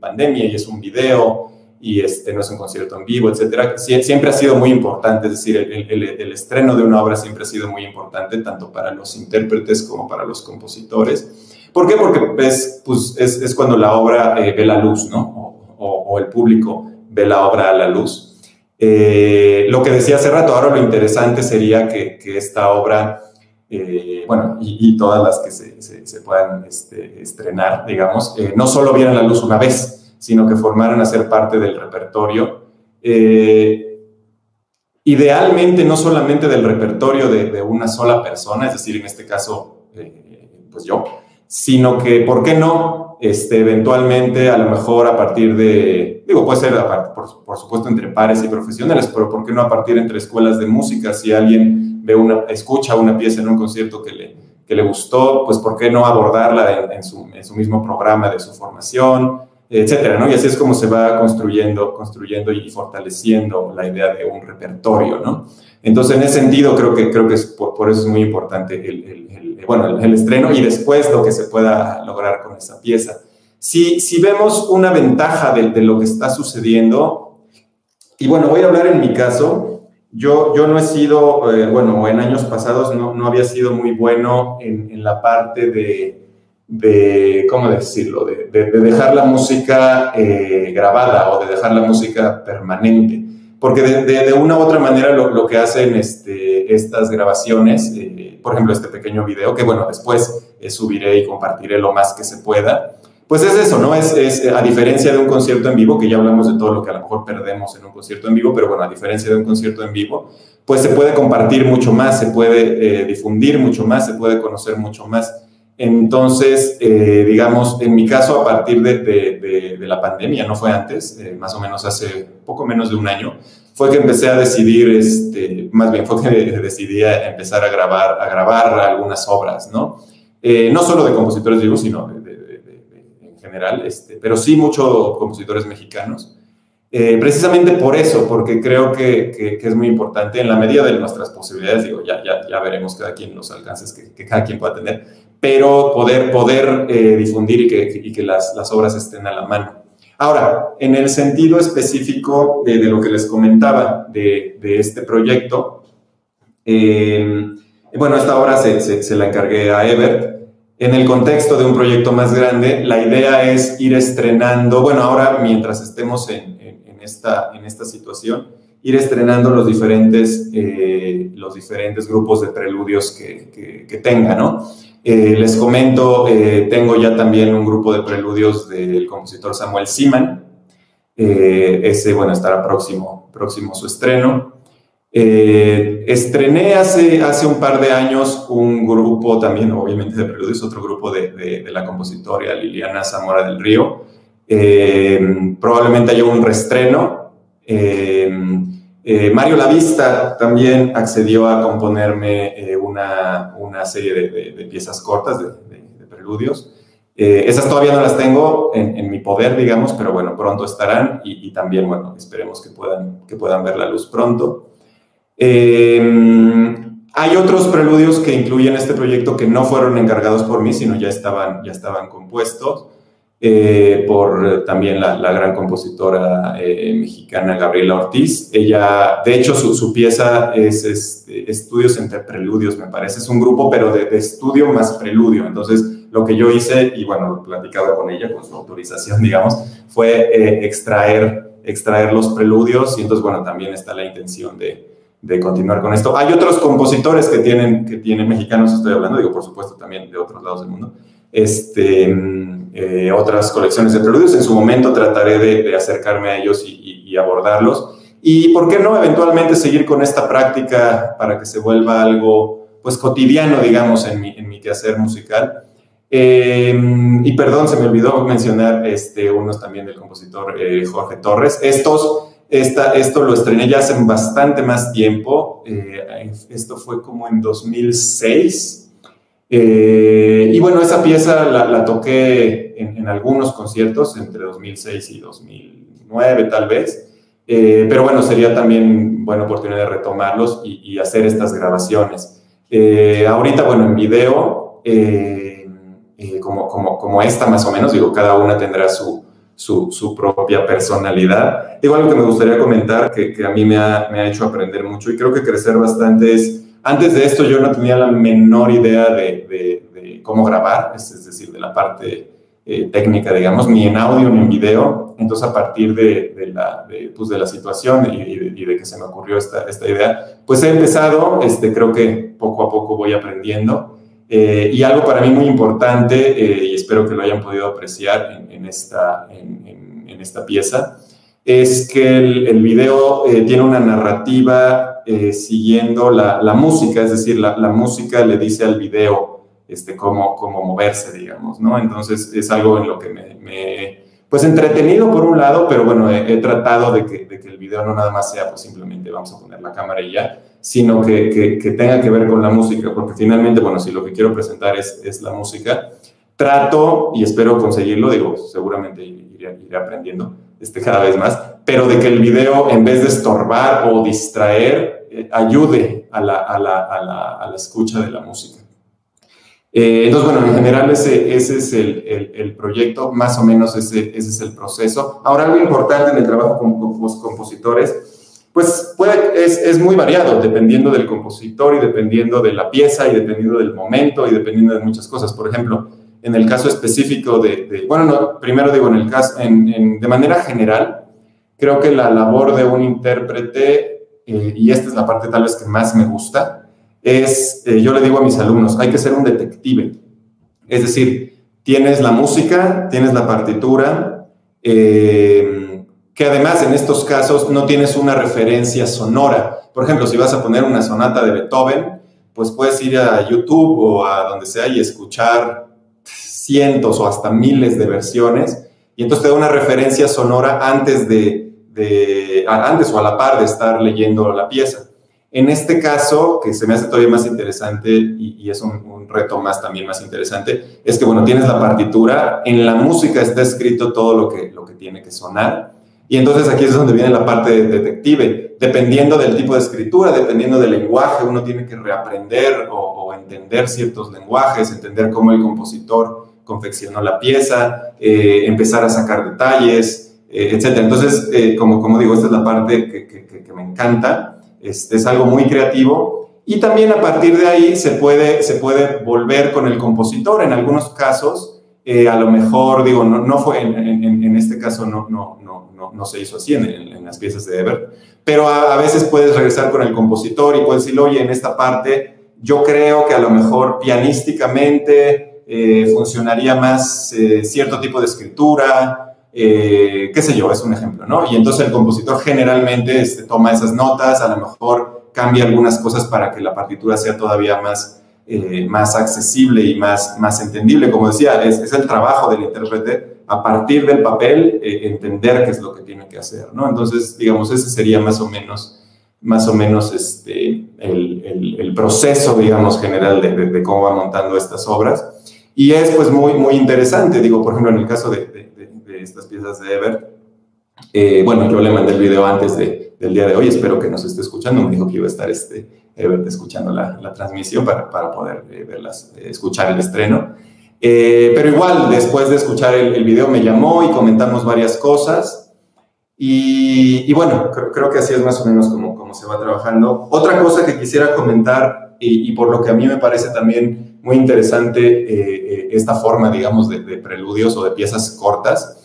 pandemia y es un video y este no es un concierto en vivo, etcétera, siempre ha sido muy importante, es decir, el, estreno de una obra siempre ha sido muy importante, tanto para los intérpretes como para los compositores. ¿Por qué? Porque es, pues, es, es cuando la obra ve la luz, ¿no? o el público ve la obra a la luz. Eh, lo que decía hace rato, ahora lo interesante sería que, esta obra, eh, bueno, y, todas las que se, puedan este, estrenar, digamos, eh, no solo vieran la luz una vez, sino que formaran a ser parte del repertorio. idealmente, no solamente del repertorio de, de, una sola persona, es decir, en este caso, pues yo, sino que, ¿por qué no? Este, eventualmente, a lo mejor a partir de, digo, puede ser por, por, supuesto entre pares y profesionales, pero ¿por qué no a partir entre escuelas de música? Si alguien ve una, escucha una pieza en un concierto que le, que le gustó, pues ¿por qué no abordarla en, su, en su, mismo programa de su formación, etcétera, ¿no? Y así es como se va construyendo, construyendo y fortaleciendo la idea de un repertorio, ¿no? Entonces, en ese sentido, creo que, creo que es por, eso es muy importante el, bueno, el, estreno y después lo que se pueda lograr con esa pieza. Si, si vemos una ventaja de, de, lo que está sucediendo, y bueno, voy a hablar en mi caso, yo, yo no he sido, eh, bueno, en años pasados no, no había sido muy bueno en, en la parte de, de, ¿cómo decirlo?, de, de dejar la música eh, grabada o de dejar la música permanente. Porque de, una u otra manera lo, lo que hacen este, estas grabaciones, eh, por ejemplo, este pequeño video, que bueno, después eh, subiré y compartiré lo más que se pueda. Pues es eso, ¿no? Es, es, a diferencia de un concierto en vivo, que ya hablamos de todo lo que a lo mejor perdemos en un concierto en vivo, pero bueno, a diferencia de un concierto en vivo, pues se puede compartir mucho más, se puede eh, difundir mucho más, se puede conocer mucho más. Entonces, eh, digamos, en mi caso, a partir de, de, de, la pandemia, no fue antes, más o menos hace poco menos de un año, fue que empecé a decidir, este, más bien fue que decidí empezar a grabar, a grabar algunas obras, ¿no? no solo de compositores vivos, sino en general, este, pero sí muchos compositores mexicanos. Eh, precisamente por eso, porque creo que, que, es muy importante en la medida de nuestras posibilidades, digo, ya, ya, ya veremos cada quien los alcances que, que cada quien pueda tener, pero poder, poder eh, difundir y que, y que las, las, obras estén a la mano. Ahora, en el sentido específico de, lo que les comentaba de, este proyecto, eh, bueno, esta obra se, la encargué a Ebert, en el contexto de un proyecto más grande, la idea es ir estrenando, bueno, ahora mientras estemos en, esta, situación, ir estrenando los diferentes, eh, los diferentes grupos de preludios que, que, tenga, ¿no? Eh, les comento, eh, tengo ya también un grupo de preludios del compositor Samuel Siman. ese, bueno, estará próximo, próximo su estreno. estrené hace, hace un par de años un grupo también, obviamente de preludios, otro grupo de, de, la compositora Liliana Zamora del Río, eh, probablemente haya un restreno. Eh, eh, Mario Lavista también accedió a componerme una, una, serie de, piezas cortas, de, preludios. esas todavía no las tengo en, mi poder, digamos, pero bueno, pronto estarán y, también, bueno, esperemos que puedan, que puedan ver la luz pronto. hay otros preludios que incluyen este proyecto que no fueron encargados por mí, sino ya estaban, ya estaban compuestos. Eh, por también la, gran compositora eh, mexicana Gabriela Ortiz. Ella, de hecho, su, pieza es este, Estudios entre Preludios, me parece. Es un grupo, pero de, estudio más preludio. Entonces, lo que yo hice, y bueno, platicado con ella, con su autorización, digamos, fue eh, extraer, extraer los preludios. Y entonces, bueno, también está la intención de, de continuar con esto. Hay otros compositores que tienen, que tienen mexicanos, estoy hablando, digo, por supuesto, también de otros lados del mundo, este, eh, otras colecciones de preludios. En su momento trataré de, acercarme a ellos y, abordarlos. Y, ¿por qué no, eventualmente seguir con esta práctica para que se vuelva algo, pues, cotidiano, digamos, en mi, en mi quehacer musical? Eh, y perdón, se me olvidó mencionar este, unos también del compositor eh, Jorge Torres. Estos, esta, esto lo estrené ya hace bastante más tiempo. esto fue como en 2006. Eh, y bueno, esa pieza la, toqué en, algunos conciertos entre 2006 y 2009 tal vez, eh, pero bueno, sería también buena oportunidad de retomarlos y, hacer estas grabaciones. Eh, ahorita, bueno, en video, como, como, como, esta más o menos, digo, cada una tendrá su, su, su, propia personalidad. Digo, algo que me gustaría comentar, que, que a mí me ha, me ha hecho aprender mucho y creo que crecer bastante es antes de esto yo no tenía la menor idea de, cómo grabar, es, decir, de la parte eh, técnica, digamos, ni en audio ni en video. Entonces, a partir de, la, pues, de la situación y, de, que se me ocurrió esta, esta idea, pues he empezado, este, creo que poco a poco voy aprendiendo. Eh, y algo para mí muy importante, eh, y espero que lo hayan podido apreciar en, esta, en, esta pieza, es que el, el video tiene una narrativa eh, siguiendo la, la, música, es decir, la, la, música le dice al video este, cómo, cómo moverse, digamos, ¿no? Entonces es algo en lo que me, me pues entretenido por un lado, pero bueno, he, tratado de que, de que, el video no nada más sea pues simplemente vamos a poner la cámara y ya, sino que, que, tenga que ver con la música, porque finalmente, bueno, si lo que quiero presentar es, es la música, trato y espero conseguirlo, digo, seguramente iré, iré aprendiendo este, cada vez más, pero de que el video en vez de estorbar o distraer, eh, ayude a la, a, la, a, la, a la, escucha de la música. Eh, entonces, bueno, en general ese, ese es el, el, el, proyecto, más o menos ese, ese es el proceso. Ahora, algo importante en el trabajo con, con los compositores, pues puede, es, es, muy variado dependiendo del compositor y dependiendo de la pieza y dependiendo del momento y dependiendo de muchas cosas. Por ejemplo, en el caso específico de, bueno, no, primero digo, en el caso, en, de manera general, creo que la labor de un intérprete, eh, y esta es la parte tal vez que más me gusta, es, eh, yo le digo a mis alumnos, hay que ser un detective. Es decir, tienes la música, tienes la partitura, eh, que además en estos casos no tienes una referencia sonora. Por ejemplo, si vas a poner una sonata de Beethoven, pues puedes ir a YouTube o a donde sea y escuchar cientos o hasta miles de versiones, y entonces te da una referencia sonora antes de, antes o a la par de estar leyendo la pieza. En este caso, que se me hace todavía más interesante y, es un, reto más también más interesante, es que, bueno, tienes la partitura, en la música está escrito todo lo que, lo que tiene que sonar, y entonces aquí es donde viene la parte de detective. Dependiendo del tipo de escritura, dependiendo del lenguaje, uno tiene que reaprender o, entender ciertos lenguajes, entender cómo el compositor confeccionó la pieza, eh, empezar a sacar detalles, eh, etc. Entonces, eh, como, como digo, esta es la parte que, me encanta. Este, es algo muy creativo y también a partir de ahí se puede, se puede volver con el compositor. En algunos casos, eh, a lo mejor, digo, no, no fue, en, este caso no, no, no, no, se hizo así en, las piezas de Ever, pero a, veces puedes regresar con el compositor y puedes decir, oye, en esta parte yo creo que a lo mejor pianísticamente eh, funcionaría más eh, cierto tipo de escritura, eh, qué sé yo, es un ejemplo, ¿no? Y entonces el compositor generalmente este, toma esas notas, a lo mejor cambia algunas cosas para que la partitura sea todavía más, más accesible y más, más entendible. Como decía, es, el trabajo del intérprete a partir del papel entender qué es lo que tiene que hacer, ¿no? Entonces, digamos, ese sería más o menos más o menos este, el, el, proceso, digamos, general de, cómo va montando estas obras. Y es pues muy, muy interesante, digo, por ejemplo, en el caso de, estas piezas de Ever. Eh, bueno, yo le mandé el video antes de, del día de hoy, espero que nos esté escuchando, me dijo que iba a estar este, Ever escuchando la, la transmisión para, para poder eh, verlas, eh, escuchar el estreno. pero igual, después de escuchar el, el, video me llamó y comentamos varias cosas. Y, y bueno, creo, creo, que así es más o menos como, como se va trabajando. Otra cosa que quisiera comentar, y, y por lo que a mí me parece también muy interesante esta forma, digamos, de, de preludios o de piezas cortas,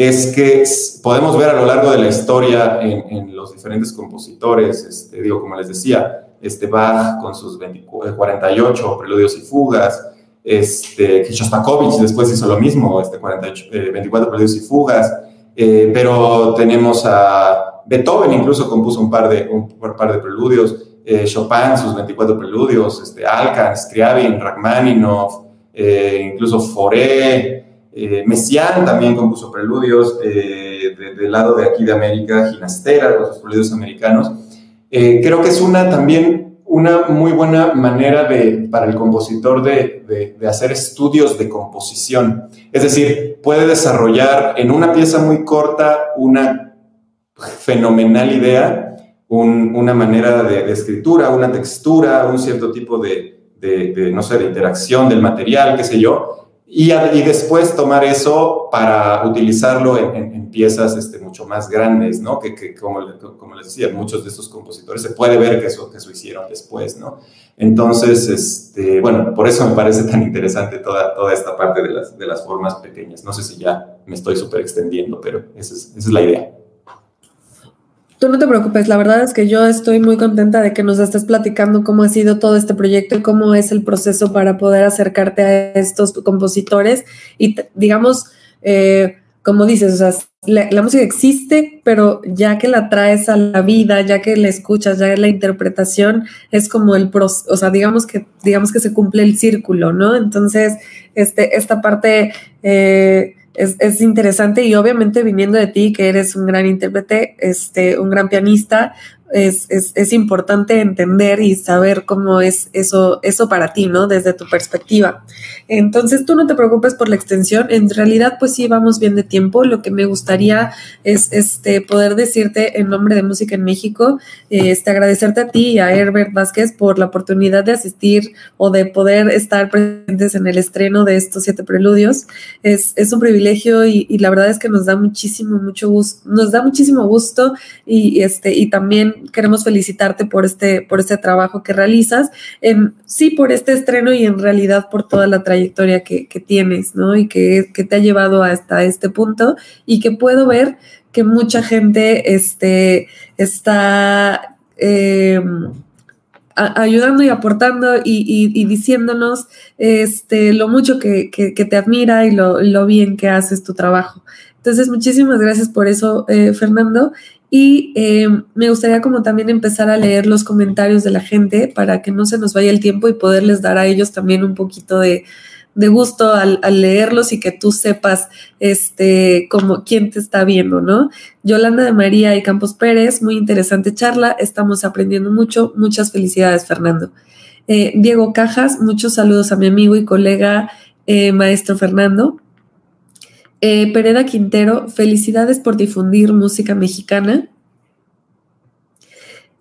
es que podemos ver a lo largo de la historia en, los diferentes compositores, este, digo, como les decía, este Bach con sus 48 eh, preludios y fugas, este, Shostakovich después hizo lo mismo, este 48, 24 eh, preludios y fugas, eh, pero tenemos a Beethoven incluso compuso un par de, un, par de preludios, Chopin sus 24 preludios, este, Alkan, Scriabin, Rachmaninoff, incluso Fauré, eh, Messiaen también compuso preludios eh, del lado de aquí de América, Ginastera sus preludios americanos. Eh, creo que es una también una muy buena manera de, para el compositor de, de, hacer estudios de composición. Es decir, puede desarrollar en una pieza muy corta una fenomenal idea, una manera de, escritura, una textura, un cierto tipo de, no sé, de interacción del material, qué sé yo, y, después tomar eso para utilizarlo en, piezas este, mucho más grandes, ¿no? Que, como, les decía, muchos de estos compositores se puede ver que eso, que eso hicieron después, ¿no? Entonces, este, bueno, por eso me parece tan interesante toda, toda esta parte de las, de las formas pequeñas. No sé si ya me estoy súper extendiendo, pero esa es, esa es la idea. Tú no te preocupes, la verdad es que yo estoy muy contenta de que nos estés platicando cómo ha sido todo este proyecto y cómo es el proceso para poder acercarte a estos compositores y digamos, eh, como dices, o sea, la, música existe, pero ya que la traes a la vida, ya que la escuchas, ya la interpretación es como el proceso, o sea, digamos que, digamos que se cumple el círculo, ¿no? Entonces, este, esta parte... Eh, es, interesante y obviamente viniendo de ti, que eres un gran intérprete, este, un gran pianista, es, es, importante entender y saber cómo es eso, eso para ti, ¿no? Desde tu perspectiva. Entonces, tú no te preocupes por la extensión. En realidad, pues sí, vamos bien de tiempo. Lo que me gustaría es este, poder decirte en nombre de Música en México, este, agradecerte a ti y a Herbert Vázquez por la oportunidad de asistir o de poder estar presentes en el estreno de estos siete preludios. Es, es un privilegio y, y, la verdad es que nos da muchísimo, mucho gusto, nos da muchísimo gusto y, este, y también queremos felicitarte por este, por este trabajo que realizas, en, sí por este estreno y en realidad por toda la trayectoria que, tienes, ¿no? Y que, que, te ha llevado hasta este punto y que puedo ver que mucha gente este, está... Eh, ayudando y aportando y, diciéndonos este, lo mucho que, que, que te admira y lo, lo, bien que haces tu trabajo. Entonces, muchísimas gracias por eso, eh, Fernando. Y eh, me gustaría como también empezar a leer los comentarios de la gente para que no se nos vaya el tiempo y poderles dar a ellos también un poquito de, de gusto al, leerlos y que tú sepas este, como quién te está viendo, ¿no? Yolanda de María y Campos Pérez, muy interesante charla, estamos aprendiendo mucho, muchas felicidades, Fernando. Eh, Diego Cajas, muchos saludos a mi amigo y colega eh, maestro Fernando. Eh, Pereda Quintero, felicidades por difundir música mexicana.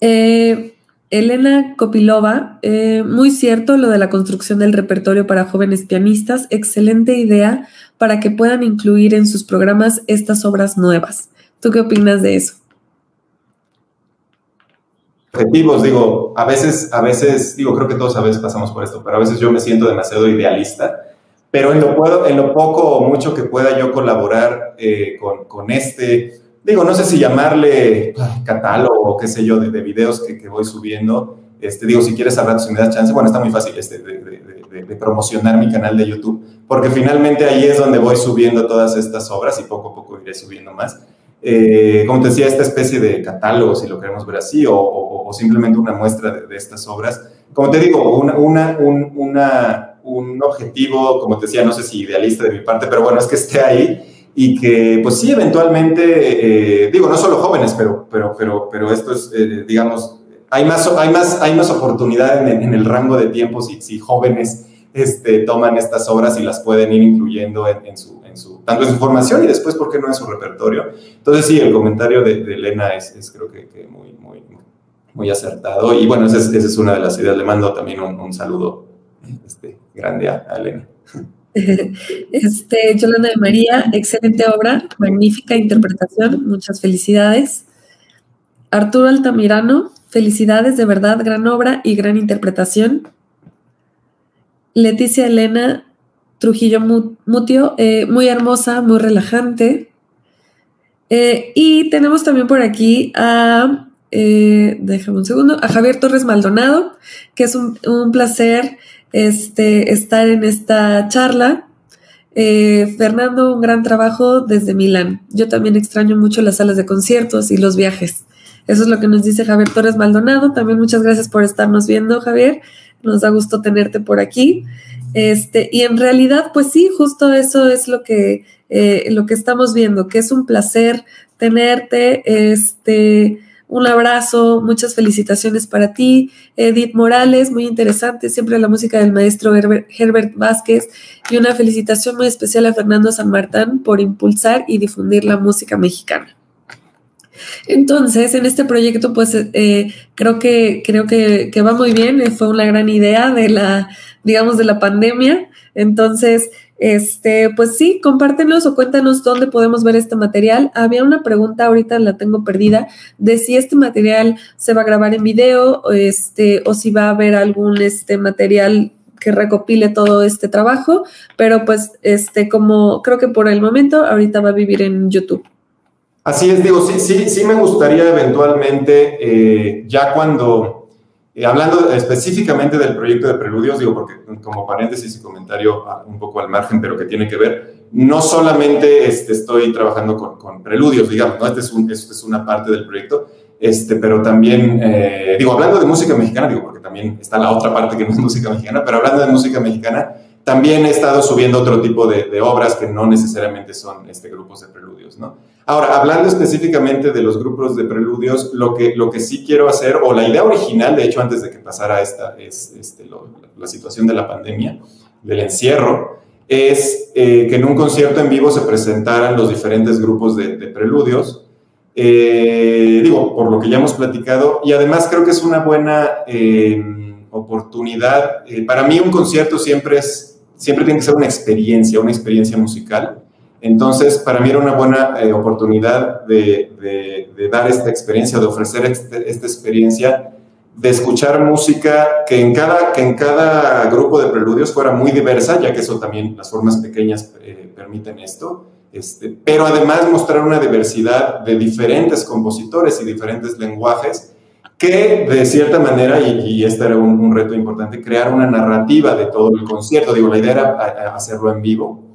Elena Kopilova, muy cierto lo de la construcción del repertorio para jóvenes pianistas, excelente idea para que puedan incluir en sus programas estas obras nuevas. ¿Tú qué opinas de eso? objetivos, digo, a veces, a veces, digo, creo que todos a veces pasamos por esto, pero a veces yo me siento demasiado idealista, pero en lo, puedo, en lo poco o mucho que pueda yo colaborar eh, con, con, este, digo, no sé si llamarle catálogo o qué sé yo, de, de videos que, que, voy subiendo, este, digo, si quieres hablar, si me das chance, bueno, está muy fácil este, de, de, de, promocionar mi canal de YouTube, porque finalmente ahí es donde voy subiendo todas estas obras y poco a poco iré subiendo más. Eh, como te decía, esta especie de catálogo, si lo queremos ver así, o, simplemente una muestra de, estas obras. Como te digo, una, una, un, un, objetivo, como te decía, no sé si idealista de mi parte, pero bueno, es que esté ahí y que, pues sí, eventualmente, eh, digo, no solo jóvenes, pero, pero, pero, pero esto es, eh, digamos, hay más, hay, más, hay más oportunidad en, el rango de tiempo si, si jóvenes este, toman estas obras y las pueden ir incluyendo en, su, en, su, tanto en su formación y después, ¿por qué no en su repertorio? Entonces, sí, el comentario de, Elena es, es, creo que, muy, muy, muy acertado. Y bueno, esa es, esa es, una de las ideas. Le mando también un, saludo este, grande a, Elena. Este, Yolanda de María, excelente obra, magnífica interpretación, muchas felicidades. Arturo Altamirano, felicidades, de verdad, gran obra y gran interpretación. Leticia Elena Trujillo Mutio, eh, muy hermosa, muy relajante. Eh, y tenemos también por aquí a, eh, déjame un segundo, a Javier Torres Maldonado, que es un, placer este, estar en esta charla. Fernando, un gran trabajo desde Milán. Yo también extraño mucho las salas de conciertos y los viajes. Eso es lo que nos dice Javier Torres Maldonado. También muchas gracias por estarnos viendo, Javier. Nos da gusto tenerte por aquí. Este, y en realidad, pues sí, justo eso es lo que, eh, lo que estamos viendo, que es un placer tenerte. Este, un abrazo, muchas felicitaciones para ti. Edith Morales, muy interesante, siempre la música del maestro Herbert, Vázquez. Y una felicitación muy especial a Fernando San Martín por impulsar y difundir la música mexicana. Entonces, en este proyecto, pues eh, creo, que, creo que, va muy bien, eh, fue una gran idea de la, digamos, de la pandemia. Entonces, este, pues sí, compártenos o cuéntanos dónde podemos ver este material. Había una pregunta, ahorita la tengo perdida, de si este material se va a grabar en video, o este, o si va a haber algún este material que recopile todo este trabajo, pero pues este como creo que por el momento ahorita va a vivir en YouTube. Así es, digo, sí, sí, sí me gustaría eventualmente, eh, ya cuando, eh, hablando específicamente del proyecto de Preludios, digo, porque como paréntesis y comentario un poco al margen, pero que tiene que ver, no solamente este, estoy trabajando con, con Preludios, digamos, ¿no? Este es, un, este es una parte del proyecto, este, pero también, eh, digo, hablando de música mexicana, digo, porque también está la otra parte que no es música mexicana, pero hablando de música mexicana, también he estado subiendo otro tipo de, obras que no necesariamente son este, grupos de preludios, ¿no? Ahora, hablando específicamente de los grupos de preludios, lo que, lo que sí quiero hacer, o la idea original, de hecho, antes de que pasara esta, es, este, la situación de la pandemia, del encierro, es eh, que en un concierto en vivo se presentaran los diferentes grupos de, preludios. Eh, digo, por lo que ya hemos platicado, y además creo que es una buena eh, oportunidad. para mí un concierto siempre, es, siempre tiene que ser una experiencia, una experiencia musical. Entonces, para mí era una buena eh, oportunidad de, dar esta experiencia, de ofrecer este, esta experiencia, de escuchar música que en, cada, en cada grupo de preludios fuera muy diversa, ya que eso también, las formas pequeñas eh, permiten esto, este, pero además mostrar una diversidad de diferentes compositores y diferentes lenguajes que de cierta manera, y, este era un, reto importante, crear una narrativa de todo el concierto. Digo, la idea era hacerlo en vivo,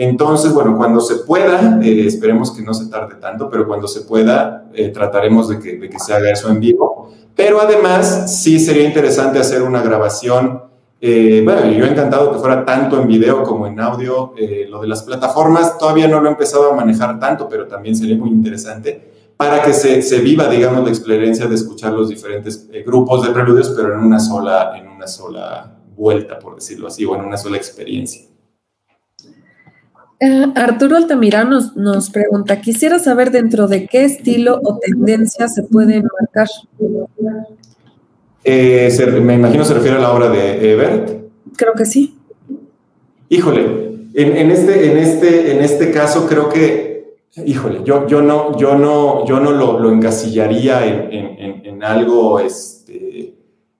entonces, bueno, cuando se pueda, eh, esperemos que no se tarde tanto, pero cuando se pueda, eh, trataremos de que, se haga eso en vivo. Pero además, sí sería interesante hacer una grabación Eh, bueno, yo he encantado que fuera tanto en video como en audio. Lo de las plataformas todavía no lo he empezado a manejar tanto, pero también sería muy interesante para que se, se viva, digamos, la experiencia de escuchar los diferentes eh, grupos de preludios, pero en una, sola, en una sola vuelta, por decirlo así, o en una sola experiencia. Arturo Altamira nos, nos, pregunta, quisiera saber dentro de qué estilo o tendencia se puede marcar. Eh, me imagino se refiere a la obra de Ebert. Creo que sí. Híjole, en, este, en, este, en este caso creo que, híjole, yo, yo no, yo no, yo no lo, encasillaría en, algo, este,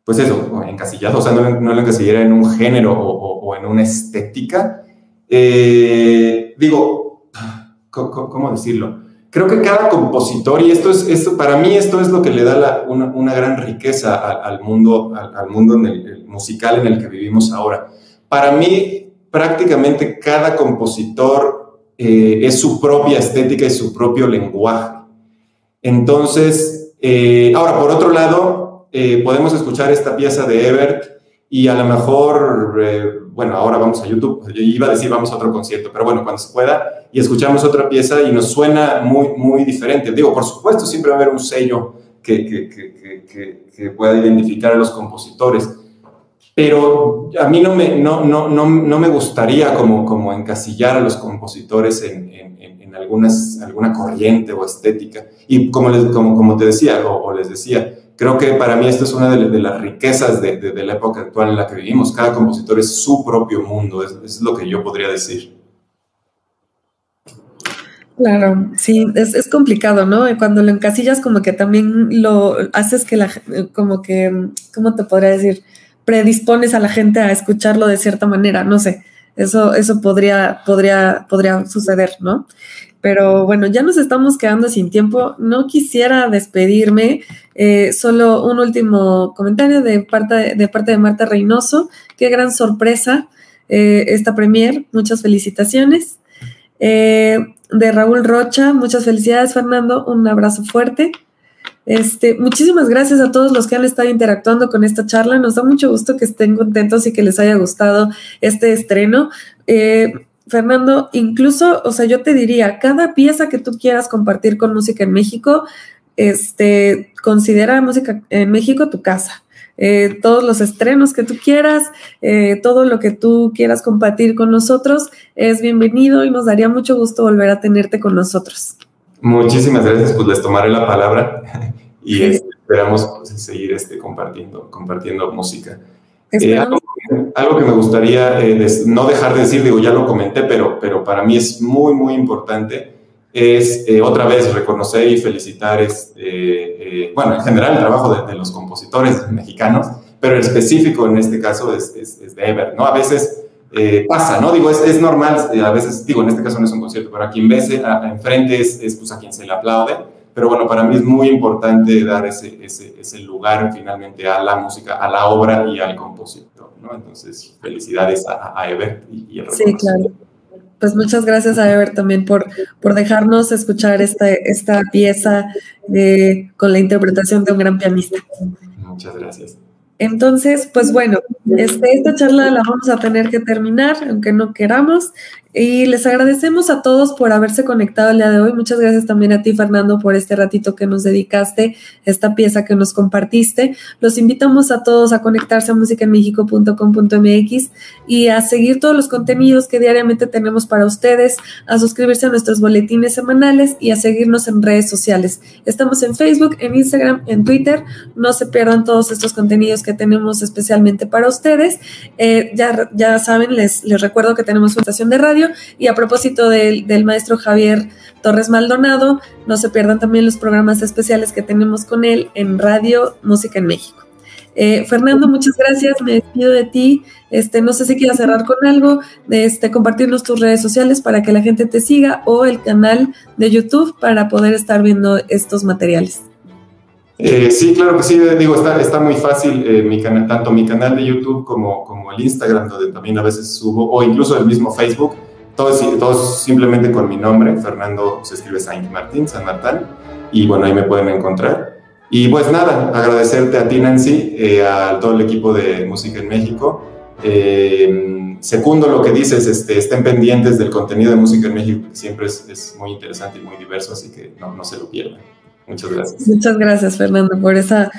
pues eso, encasillado, o sea, no, lo encasillaría en un género o, en una estética. Eh, digo, ¿cómo decirlo? creo que cada compositor, y esto es, esto, para mí esto es lo que le da una, gran riqueza al, mundo, al, mundo musical en el que vivimos ahora. Para mí, prácticamente cada compositor eh, es su propia estética y su propio lenguaje. Entonces, eh, ahora, por otro lado, eh, podemos escuchar esta pieza de Ebert y a lo mejor bueno, ahora vamos a YouTube, yo iba a decir vamos a otro concierto, pero bueno, cuando se pueda y escuchamos otra pieza y nos suena muy, muy diferente. Digo, por supuesto, siempre va a haber un sello que, que, que, que pueda identificar a los compositores, pero a mí no me, no, no, no, no me gustaría como, como encasillar a los compositores en, en, en algunas, alguna corriente o estética. Y como, les, como, como te decía, o les decía, creo que para mí esto es una de, las riquezas de, la época actual en la que vivimos. Cada compositor es su propio mundo, es, es lo que yo podría decir. Claro, sí, es, es, complicado, ¿no? Cuando lo encasillas como que también lo haces que la, como que, ¿cómo te podría decir? Predispones a la gente a escucharlo de cierta manera, no sé, eso, eso podría, podría, podría suceder, ¿no? Pero bueno, ya nos estamos quedando sin tiempo. No quisiera despedirme. Eh, solo un último comentario de parte de, parte de Marta Reynoso. Qué gran sorpresa eh, esta premier. Muchas felicitaciones. Eh, de Raúl Rocha, muchas felicidades, Fernando. Un abrazo fuerte. Este, muchísimas gracias a todos los que han estado interactuando con esta charla. Nos da mucho gusto que estén contentos y que les haya gustado este estreno. Fernando, incluso, o sea, yo te diría, cada pieza que tú quieras compartir con Música en México, este, considera Música en México tu casa. Eh, todos los estrenos que tú quieras, eh, todo lo que tú quieras compartir con nosotros es bienvenido y nos daría mucho gusto volver a tenerte con nosotros. Muchísimas gracias, pues les tomaré la palabra y este, esperamos pues, seguir este, compartiendo, compartiendo música. Eh, algo, que me gustaría eh, no dejar de decir, digo, ya lo comenté, pero, pero para mí es muy, muy importante, es eh, otra vez reconocer y felicitar, este, bueno, en general el trabajo de, los compositores mexicanos, pero el específico en este caso es, es, de Ever, ¿no? A veces pasa, ¿no? Digo, es, es normal, a veces, digo, en este caso no es un concierto, pero a quien ves enfrente es, es pues, a quien se le aplaude pero bueno, para mí es muy importante dar ese, ese, ese, lugar finalmente a la música, a la obra y al compositor, ¿no? Entonces, felicidades a, a Ever y, y el Sí, claro. Pues muchas gracias a Ever también por, por dejarnos escuchar esta, esta pieza de, con la interpretación de un gran pianista. Muchas gracias. Entonces, pues bueno, este, esta charla la vamos a tener que terminar, aunque no queramos. Y les agradecemos a todos por haberse conectado el día de hoy. Muchas gracias también a ti, Fernando, por este ratito que nos dedicaste, esta pieza que nos compartiste. Los invitamos a todos a conectarse a musicaenmexico.com.mx y a seguir todos los contenidos que diariamente tenemos para ustedes, a suscribirse a nuestros boletines semanales y a seguirnos en redes sociales. Estamos en Facebook, en Instagram, en Twitter. No se pierdan todos estos contenidos que tenemos especialmente para ustedes. Eh, ya, ya saben, les, les recuerdo que tenemos una estación de radio y a propósito del, maestro Javier Torres Maldonado, no se pierdan también los programas especiales que tenemos con él en Radio Música en México. Eh, Fernando, muchas gracias, me despido de ti. Este, no sé si quieras cerrar con algo, este, compartirnos tus redes sociales para que la gente te siga o el canal de YouTube para poder estar viendo estos materiales. Eh, sí, claro que sí, digo, está, está muy fácil, eh, mi tanto mi canal de YouTube como, como el Instagram, donde también a veces subo, o incluso el mismo Facebook, todos, simplemente con mi nombre, Fernando se escribe Saint Martín, San Martín, y bueno, ahí me pueden encontrar. Y pues nada, agradecerte a ti, Nancy, eh, a todo el equipo de Música en México, Eh, segundo, lo que dices, este, estén pendientes del contenido de música en México, que siempre es, muy interesante y muy diverso, así que no, no se lo pierdan. Muchas gracias. Muchas gracias, Fernando, por esa,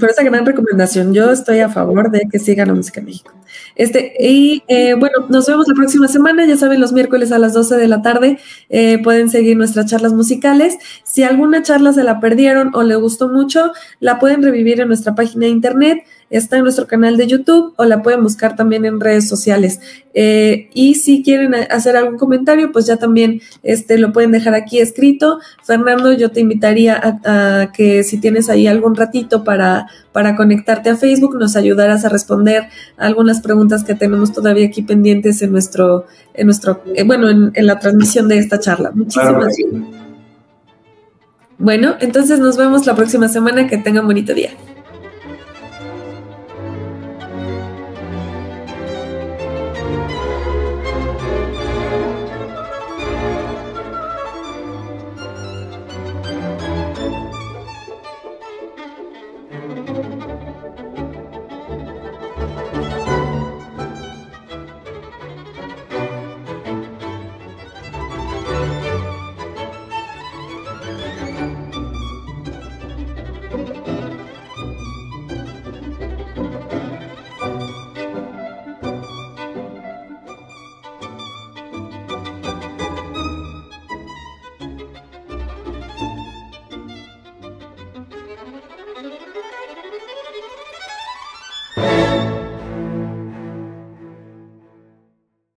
por esa gran recomendación. Yo estoy a favor de que sigan la música en México. Este, y eh, bueno, nos vemos la próxima semana. Ya saben, los miércoles a las 12 de la tarde eh, pueden seguir nuestras charlas musicales. Si alguna charla se la perdieron o le gustó mucho, la pueden revivir en nuestra página de internet está en nuestro canal de YouTube o la pueden buscar también en redes sociales. Eh, y si quieren hacer algún comentario, pues ya también este, lo pueden dejar aquí escrito. Fernando, yo te invitaría a, que si tienes ahí algún ratito para, para conectarte a Facebook, nos ayudarás a responder algunas preguntas que tenemos todavía aquí pendientes en nuestro, en nuestro, eh, bueno, en, la transmisión de esta charla. Muchísimas gracias. Bueno, entonces nos vemos la próxima semana. Que tengan bonito día.